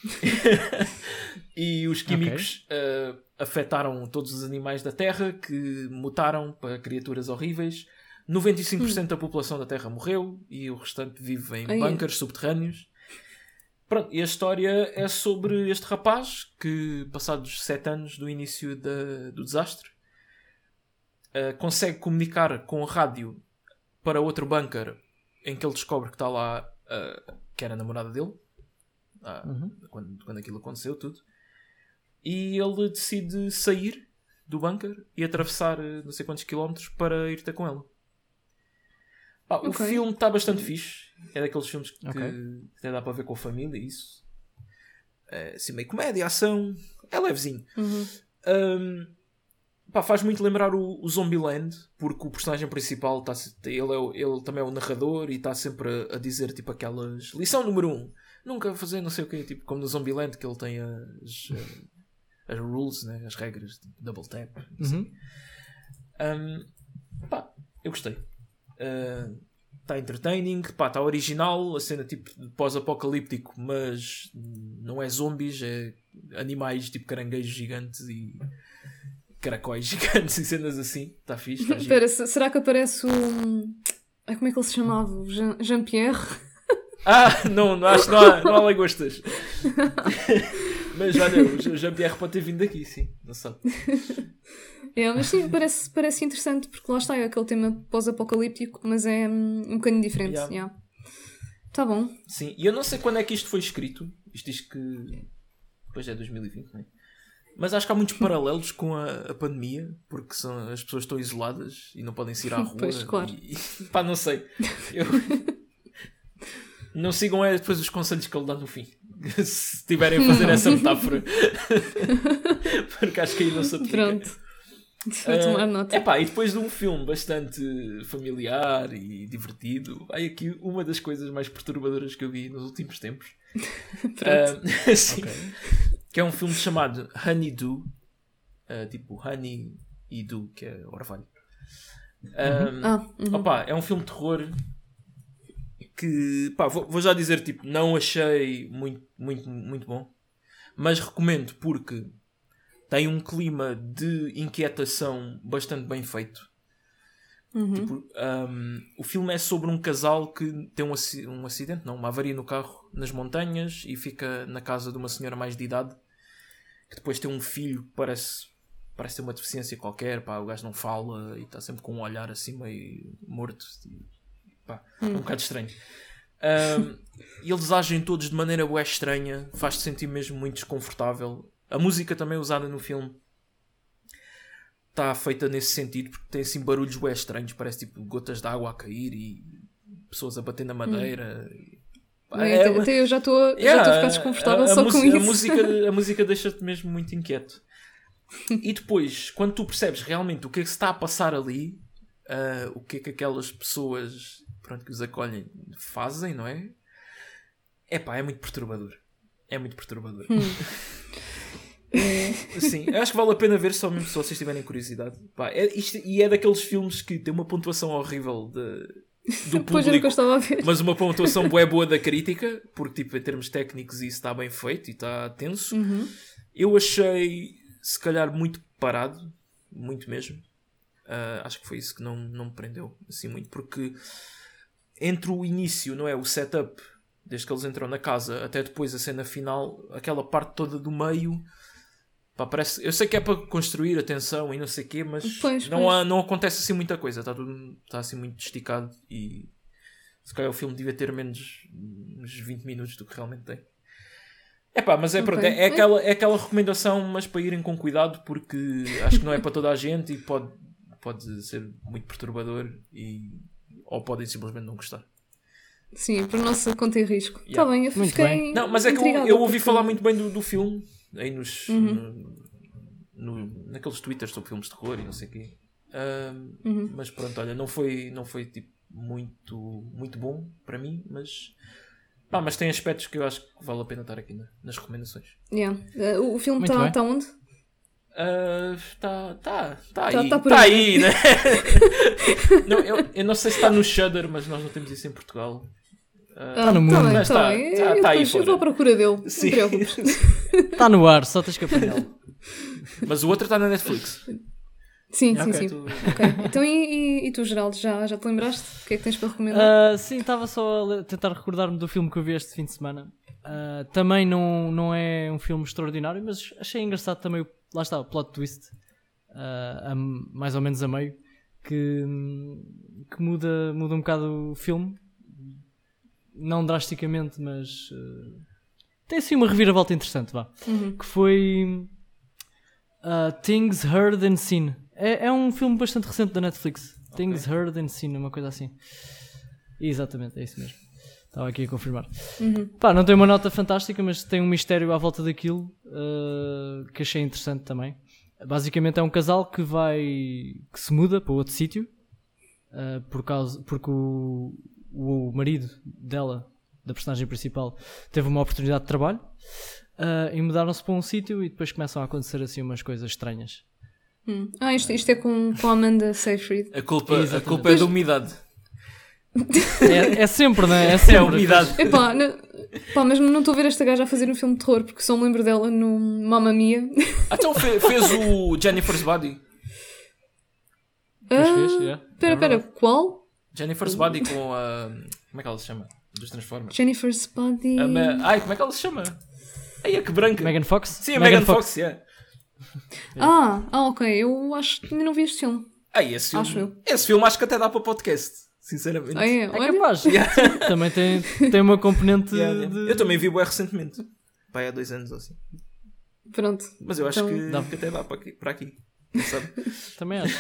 e os químicos okay. uh, afetaram todos os animais da Terra que mutaram para criaturas horríveis. 95% hum. da população da Terra morreu e o restante vive em Ai, bunkers é. subterrâneos. Pronto, e a história é sobre este rapaz que, passados 7 anos do início da, do desastre, uh, consegue comunicar com a rádio para outro bunker em que ele descobre que está lá, uh, que era a namorada dele, ah, uhum. quando, quando aquilo aconteceu, tudo. E ele decide sair do bunker e atravessar eh, não sei quantos quilómetros para ir ter com ela. Ah, okay. O filme está bastante fixe. É daqueles filmes que, okay. que até dá para ver com a família. Isso. É, assim, meio comédia, ação. É levezinho. Uhum. Um, pá, faz muito lembrar o, o Zombieland, porque o personagem principal tá, ele, é, ele também é o narrador e está sempre a, a, dizer tipo aquelas. Lição número 1. Um, nunca fazer não sei o quê, tipo como no Zombieland que ele tem as, eh, as rules, né? as regras, tipo, double tap. Uhum. Um, pá, eu gostei. Está uh, entertaining, está original, a cena tipo pós-apocalíptico, mas não é zombies, é animais tipo caranguejos gigantes e caracóis gigantes e cenas assim. Está fixe. Tá Espera, será que aparece o. como é que ele se chamava? Jean-Pierre? Ah, não, não acho que não há, não há lagostas. mas olha, o Jean-Pierre pode ter vindo daqui, sim, não sabe. É, mas sim, parece, parece interessante porque lá está, é aquele tema pós-apocalíptico, mas é um, um bocadinho diferente. Yeah. Yeah. Tá bom. Sim, e eu não sei quando é que isto foi escrito. Isto diz que. Depois é 2020, não é? Mas acho que há muitos paralelos com a, a, pandemia, porque são, as pessoas estão isoladas e não podem sair à rua. Pois, claro. E, e, pá, não sei. Eu, não sigam é depois os conselhos que ele dá no fim. Se estiverem a fazer essa metáfora. Porque acho que aí não se aplica. Pronto. Vou tomar nota. Epá, e depois de um filme bastante familiar e divertido, vai aqui uma das coisas mais perturbadoras que eu vi nos últimos tempos. Ah, sim. Que é um filme chamado Honey Do, ah, tipo Honey e Do, que é orvalho. Ah, Ah, uhum. Opa, é um filme de terror que pá, vou, vou já dizer tipo, não achei muito, muito, muito bom, mas recomendo porque tem um clima de inquietação bastante bem feito. Uhum. Tipo, um, o filme é sobre um casal que tem um, um acidente, não, uma avaria no carro nas montanhas e fica na casa de uma senhora mais de idade que depois tem um filho que parece, parece ter uma deficiência qualquer, pá, o gajo não fala e está sempre com um olhar assim meio morto. E, pá, é um bocado estranho. Um, e eles agem todos de maneira bué estranha, faz-te sentir mesmo muito desconfortável. A música também usada no filme está feita nesse sentido porque tem assim barulhos bué estranhos, parece tipo gotas de água a cair e pessoas a bater na madeira. E, é até, eu já estou já Yeah, a ficar desconfortável a- a só com a isso. Música, a música deixa-te mesmo muito inquieto. E depois, quando tu percebes realmente o que é que se está a passar ali, ah, o que é que aquelas pessoas pronto, que os acolhem fazem, não é? É pá, é muito perturbador. É muito perturbador. Hum. Sim, eu acho que vale a pena ver só mesmo se vocês tiverem curiosidade. Pá, é, isto- e é daqueles filmes que tem uma pontuação horrível de, do público mas uma pontuação bué boa da crítica, porque tipo, em termos técnicos isso está bem feito e está tenso. Uhum. Eu achei se calhar muito parado, muito mesmo. Ah, acho que foi isso que não, não me prendeu assim muito, porque entre o início, não é? O setup, desde que eles entram na casa até depois a cena final, aquela parte toda do meio. Pá, parece, eu sei que é para construir a tensão e não sei o quê, mas Pois, não, pois. Há, não acontece assim muita coisa. Está tudo está assim muito esticado e se calhar o filme devia ter menos uns 20 minutos do que realmente tem. É pá, mas é, pronto, Ok. é, é aquela, é aquela recomendação, mas para irem com cuidado porque acho que não é para toda a gente e pode, pode ser muito perturbador e, ou podem simplesmente não gostar. Sim, por nossa conta e risco. Está Yeah. bem, eu Muito fiquei. bem. Não, mas é que eu, eu ouvi porque- falar muito bem do, do filme aí nos Uhum. no- no- naqueles twitters sobre filmes de terror e não sei o quê. Ahm, Uhum. Mas pronto, olha, não foi, não foi tipo, muito, muito bom para mim, mas, pá, mas tem aspectos que eu acho que vale a pena estar aqui na- nas recomendações. Yeah. Uh, o- filme está tá onde? Está tá, tá Tá- aí, tá por tá aí, aí, né? não, eu, eu não sei se está no Shudder, mas nós não temos isso em Portugal. Ah, no mundo. Tá bem, Mas tá tá- bem. tá- eu, tá aí eu vou à procura dele. Sim. Está no ar, só tens que apanhá-lo. Mas o outro está na Netflix. Sim, sim, sim. tu- Ok. Então, e, e, e tu, Geraldo, já, já te lembraste? O que é que tens para recomendar? Ah, sim, estava só a tentar recordar-me do filme que eu vi este fim de semana. Ah, também não, não é um filme extraordinário, mas achei engraçado também. o- Lá está, o plot twist, ah, a- mais ou menos a meio, que, que muda, muda um bocado o filme. Não drasticamente, mas ah, tem assim uma reviravolta interessante, vá. Uhum. Que foi ah, Things Heard and Seen. É, é um filme bastante recente da Netflix. Things Heard and Seen, uma coisa assim. Exatamente, é isso mesmo. Estava aqui a confirmar. Uhum. Pá, não tem uma nota fantástica, mas tem um mistério à volta daquilo uh, que achei interessante também. Basicamente é um casal que vai. que se muda para outro sítio uh, por causa, porque o, o marido dela, da personagem principal, teve uma oportunidade de trabalho uh, e mudaram-se para um sítio e depois começam a acontecer assim umas coisas estranhas. Hum. Ah, isto, isto é com, com a Amanda Seyfried. A culpa, a culpa é da umidade. É, é sempre, né? É É sempre. a umidade. Epá, ne- pá, mas não estou a ver esta gaja a fazer um filme de terror porque só me lembro dela no Mamma Mia. Ah, Então fe- fez o Jennifer's Body. Pois Ah, fez, yeah. Pera, É qual? Jennifer's Body com a. Como é que ela se chama? Dos Transformers. Jennifer's Body. A Ma- Ai, como é que ela se chama? Ai, é que branca. Megan Fox? Sim, a Megan, Fox, yeah. Ah, ah, ok. Eu acho que ainda não vi este filme. Ai, esse filme, Acho eu. esse filme acho que até dá para podcast. Sinceramente. Ah, é? É Olha, capaz. também tem, tem uma componente Yeah, yeah. de. Eu também vi o recentemente. Pai, há dois anos ou assim. Pronto. Mas eu acho Então- que, Dá. que até dá para aqui. Para aqui. Quem sabe? Também acho.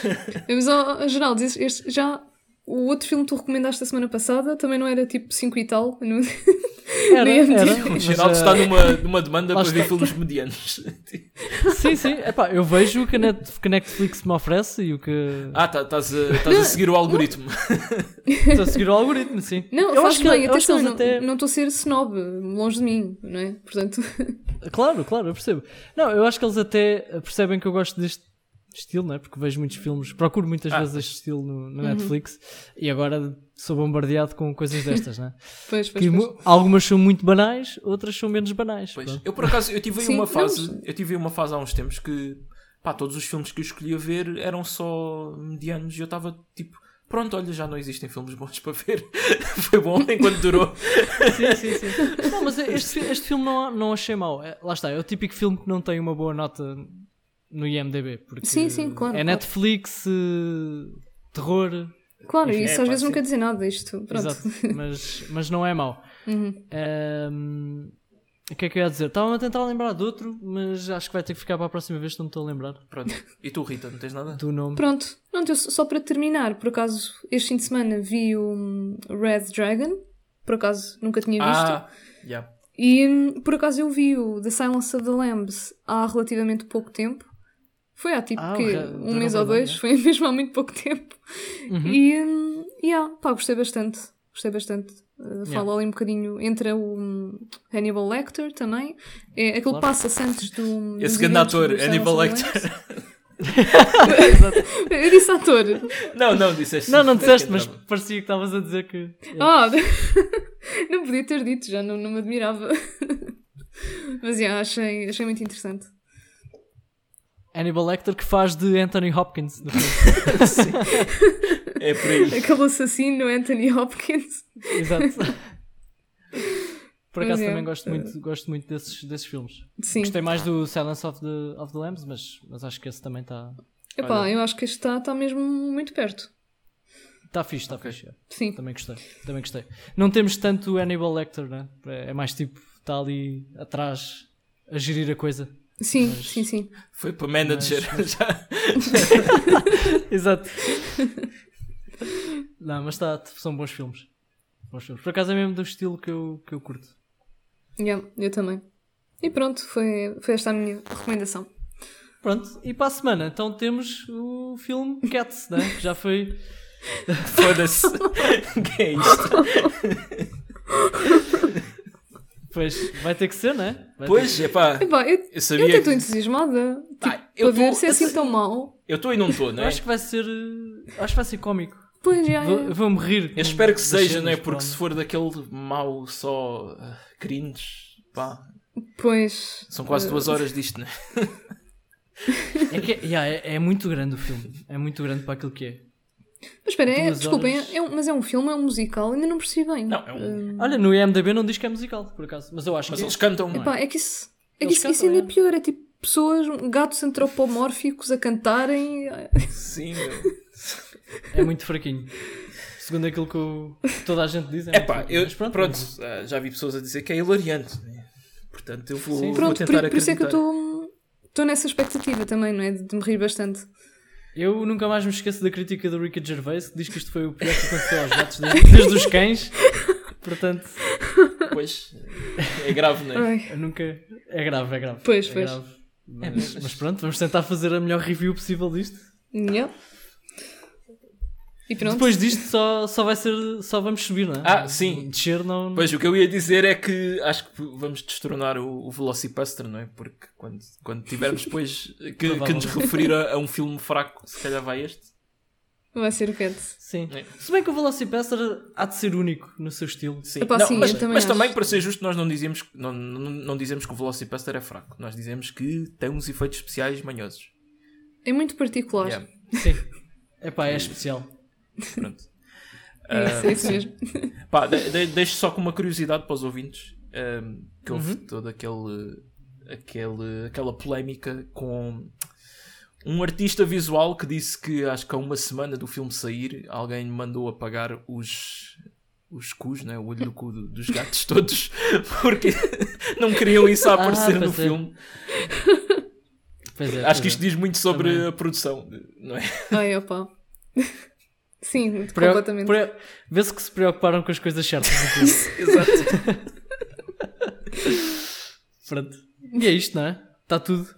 Mas, ó, Geraldo, este, este- já o outro filme que tu recomendaste a semana passada também não era tipo 5 e tal. Não- Era, Nem era. O Geraldo eh, está numa, numa demanda para ver filmes medianos. Sim, sim. Epá, eu vejo o que a, Net, que a Netflix me oferece e o que. Ah, tá- estás a, estás a seguir o algoritmo. Estou a seguir o algoritmo, sim. Não, eu faz acho que, bem, eu acho que atenção, eles não- até. não estou a ser snob, longe de mim, não é? Portanto, Claro, claro, eu percebo. Não, eu acho que eles até percebem que eu gosto deste estilo, não é? Porque vejo muitos filmes, procuro muitas Ah. vezes este estilo no, Uhum. no Netflix e agora sou bombardeado com coisas destas, não é? pois, pois, Que pois. algumas são muito banais, outras são menos banais. Eu por acaso eu tive aí Sim, uma não, fase, mas- eu tive aí uma fase há uns tempos que pá, todos os filmes que eu escolhia ver eram só medianos e eu estava tipo, pronto, olha, já não existem filmes bons para ver. Foi bom enquanto durou. Sim, sim, sim. Não, mas este, este filme não, não achei mau. É, lá está, é o típico filme que não tem uma boa nota no IMDB. Porque Sim, sim, claro, É claro. Netflix, eh, terror. Claro, Enfim, isso é, às vezes não sim. quer dizer nada, isto. Pronto. Exato, mas, mas não é mau. Uhum. Ehm, o que é que eu ia dizer? Estava a tentar lembrar de outro, mas acho que vai ter que ficar para a próxima vez, não me estou a lembrar Pronto. E tu, Rita, não tens nada? do nome. Pronto, não, eu, só para terminar, por acaso, este fim de semana vi o Red Dragon, por acaso nunca tinha visto. Ah, yeah. E por acaso eu vi o The Silence of the Lambs há relativamente pouco tempo. Foi há tipo Ah? Re- um mês ou dois, né? foi mesmo há muito pouco tempo. Uhum. E hum, yeah, pá, gostei bastante. Gostei bastante. Uh, Yeah. Fala ali um bocadinho entre o hum, Hannibal Lecter também. É, aquele Claro. passa-se antes do. Esse grande ator, Hannibal Lecter. Eu disse ator. Não, não, disseste. Não, não disseste, que mas entrava. parecia que estavas a dizer que. Ah, não podia ter dito, já não, não me admirava. Mas yeah, achei, achei muito interessante. Hannibal Lecter que faz de Anthony Hopkins. no filme. É por aí. Aquele assassino Anthony Hopkins. Exato. Por acaso é, também gosto muito, gosto muito desses, desses filmes. Sim. Gostei mais do Silence of the, of the Lambs, mas, mas acho que esse também está Epá, Olha. eu acho que este está tá mesmo muito perto. tá fixe, está fixe. é. Sim. Também gostei, também gostei. Não temos tanto o Hannibal Lecter, né? É mais tipo, está ali atrás a gerir a coisa. Sim, Mas- sim, sim. Foi para manager. Já. Exato. Não, mas tá, são bons filmes. Bons filmes. Por acaso é mesmo do estilo que eu, que eu curto. Yeah, eu também. E pronto, foi, foi esta a minha recomendação. Pronto, e para a semana então temos o filme Cats, né? que já foi. Foda-se. que é isto? Pois, vai ter que ser, né? Vai Pois, é pá. Eu, Eu eu sabia até estou entusiasmada. Tipo, Ah, eu para ver se é assim tão mau. Eu estou e não estou, que- não Eu é? acho que vai ser. eh, Acho que vai ser cómico. Pois, já, Vou- já. Vou-me rir. Eu espero que seja, cenas, não é? Porque pronto. se for daquele mau só uh, cringe, pá, Pois. são quase eh, duas horas disto, não é? É, que, yeah, é, é muito grande o filme. É muito grande para aquilo que é. Mas espera, é, desculpem, horas. é, um- mas é um filme, é um musical, ainda não percebi bem. Não, é um- Eh, Olha, no IMDB não diz que é musical, por acaso. Mas eu acho Mas que eles é. cantam, não é? Epá, é que isso, é que Eles isso, isso cantam, ainda é é. pior. É tipo pessoas, gatos antropomórficos a cantarem. Sim, meu. É muito fraquinho. Segundo aquilo que o- toda a gente diz. É muito pá, fraquinho. eu, Mas pronto, pronto, ah, já vi pessoas a dizer que é hilariante, né? Portanto, eu vou, Sim. vou Pronto, por, tentar por isso é que eu estou nessa expectativa também, não é? De, de me rir bastante. Eu nunca mais me esqueço da crítica do Ricky Gervais que diz que isto foi o pior que aconteceu aos gatos desde, desde os cães. Portanto, Pois, é grave, não é? Eu nunca. É grave, é grave. Pois, é pois. grave. É, Mas, mas- mas pronto, vamos tentar fazer a melhor review possível disto. yeah. E pronto. Depois disto só, só vai ser. Só vamos subir, não é? Ah, sim. Descer não. Pois, o que eu ia dizer é que acho que vamos destronar o, o Velocipaster, não é? Porque quando, quando tivermos depois que, que nos referir a, a um filme fraco, se calhar vai este. Vai ser o Cats. Sim. É. Se bem que o Velocipaster há de ser único no seu estilo. Sim. Epá, Não, sim, mas também mas também, para ser justo, nós não dizemos, não, não, não dizemos que o Velocipaster é fraco. Nós dizemos que tem uns efeitos especiais manhosos. É muito particular. Yeah, Sim. Epá, é especial. Pronto. Isso, é isso mesmo. Pá, de, de, deixo só com uma curiosidade para os ouvintes ehm, que houve Uhum. toda aquele, aquele, aquela polémica com um artista visual que disse que acho que há uma semana do filme sair alguém mandou apagar os os cus, né? o olho do cu do- dos gatos todos porque não queriam isso a aparecer no pois é. filme. É, Acho que isto é. diz muito sobre Também. a produção, não é? Ai, opa. Sim, Preo- completamente. pre- Vê-se que se preocuparam com as coisas certas. filme. Exato. Pronto. E é isto, não é? Está tudo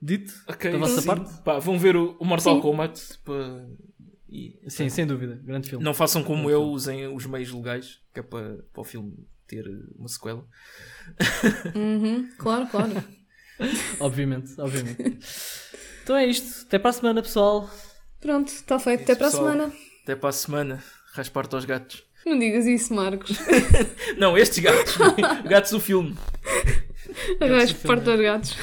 dito Ok, da vossa sim. parte? Pá, vão ver o, o Mortal Sim. Kombat. pá, e- Sim, sem dúvida. Grande filme. Não façam como eu, usem os meios legais, que é para, para o filme ter uma sequela. Uhum, claro, claro. Obviamente, obviamente. então é isto. Até para a semana, pessoal. Pronto, está feito. Até para a pessoal. semana. Até para a semana. Raspar-te aos gatos. Não digas isso, Marcos. Não, estes gatos. gatos do filme. Porta aos gatos.